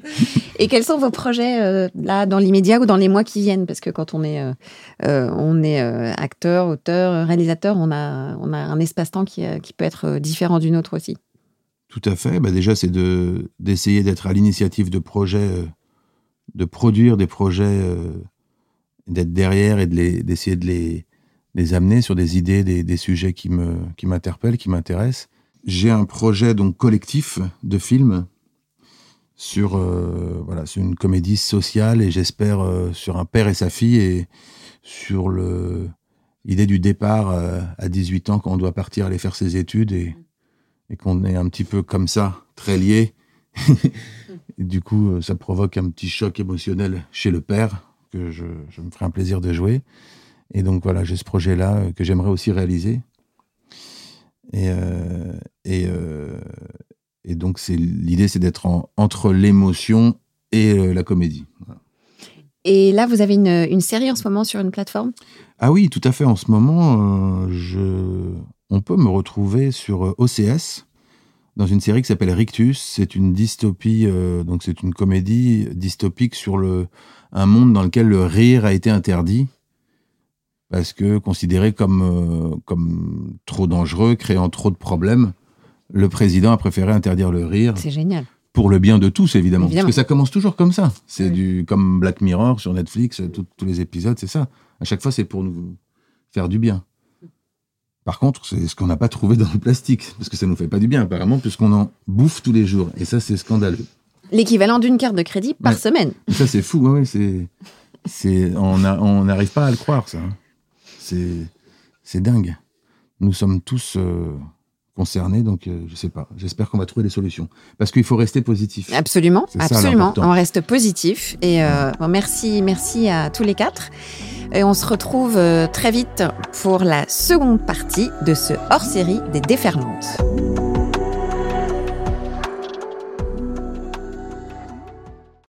Speaker 1: Et quels sont vos projets euh, là dans l'immédiat ou dans les mois qui viennent? Parce que quand on est, euh, euh, on est euh, acteur, auteur, réalisateur, on a, on a un espace-temps qui, qui peut être différent d'une autre aussi.
Speaker 4: Tout à fait. Bah déjà, c'est de d'essayer d'être à l'initiative de projets, de produire des projets, euh, d'être derrière et de les- d'essayer de les, les amener sur des idées, des, des sujets qui me qui m'interpellent, qui m'intéressent. J'ai un projet donc collectif de film sur euh, voilà sur une comédie sociale et j'espère euh, sur un père et sa fille et sur le l'idée du départ euh, à 18 ans quand on doit partir aller faire ses études et et qu'on est un petit peu comme ça, très liés. Et du coup, ça provoque un petit choc émotionnel chez le père, que je, je me ferai un plaisir de jouer. Et donc voilà, j'ai ce projet-là euh, que j'aimerais aussi réaliser. Et, euh, et, euh, et donc, c'est l'idée, c'est d'être en- entre l'émotion et euh, la comédie. Voilà.
Speaker 1: Et là, vous avez une, une série en ce moment sur une plateforme?
Speaker 4: Ah oui, tout à fait. En ce moment, je... on peut me retrouver sur OCS dans une série qui s'appelle Rictus. C'est une dystopie, euh, donc c'est une comédie dystopique sur le... un monde dans lequel le rire a été interdit parce que considéré comme, euh, comme trop dangereux, créant trop de problèmes. Le président a préféré interdire le rire
Speaker 1: C'est génial.
Speaker 4: pour le bien de tous, évidemment.
Speaker 1: Évidemment.
Speaker 4: Parce que ça commence toujours comme ça. C'est
Speaker 1: Oui.
Speaker 4: du comme Black Mirror sur Netflix, tout- tous les épisodes, c'est ça. À chaque fois, c'est pour nous faire du bien. Par contre, c'est ce qu'on n'a pas trouvé dans le plastique, parce que ça nous fait pas du bien, apparemment, puisqu'on en bouffe tous les jours. Et ça, c'est scandaleux.
Speaker 1: L'équivalent d'une carte de crédit par
Speaker 4: Ouais.
Speaker 1: semaine.
Speaker 4: Ça, c'est fou. Ouais, ouais, c'est, c'est, on n'arrive pas à le croire, ça. C'est, dingue. Nous sommes tous euh, concernés, donc euh, je sais pas. J'espère qu'on va trouver des solutions, parce qu'il faut rester positif.
Speaker 1: Absolument,
Speaker 4: ça,
Speaker 1: absolument. On reste positif. Et euh, bon, merci, merci à tous les quatre. Et on se retrouve euh, très vite pour la seconde partie de ce hors-série des déferlantes.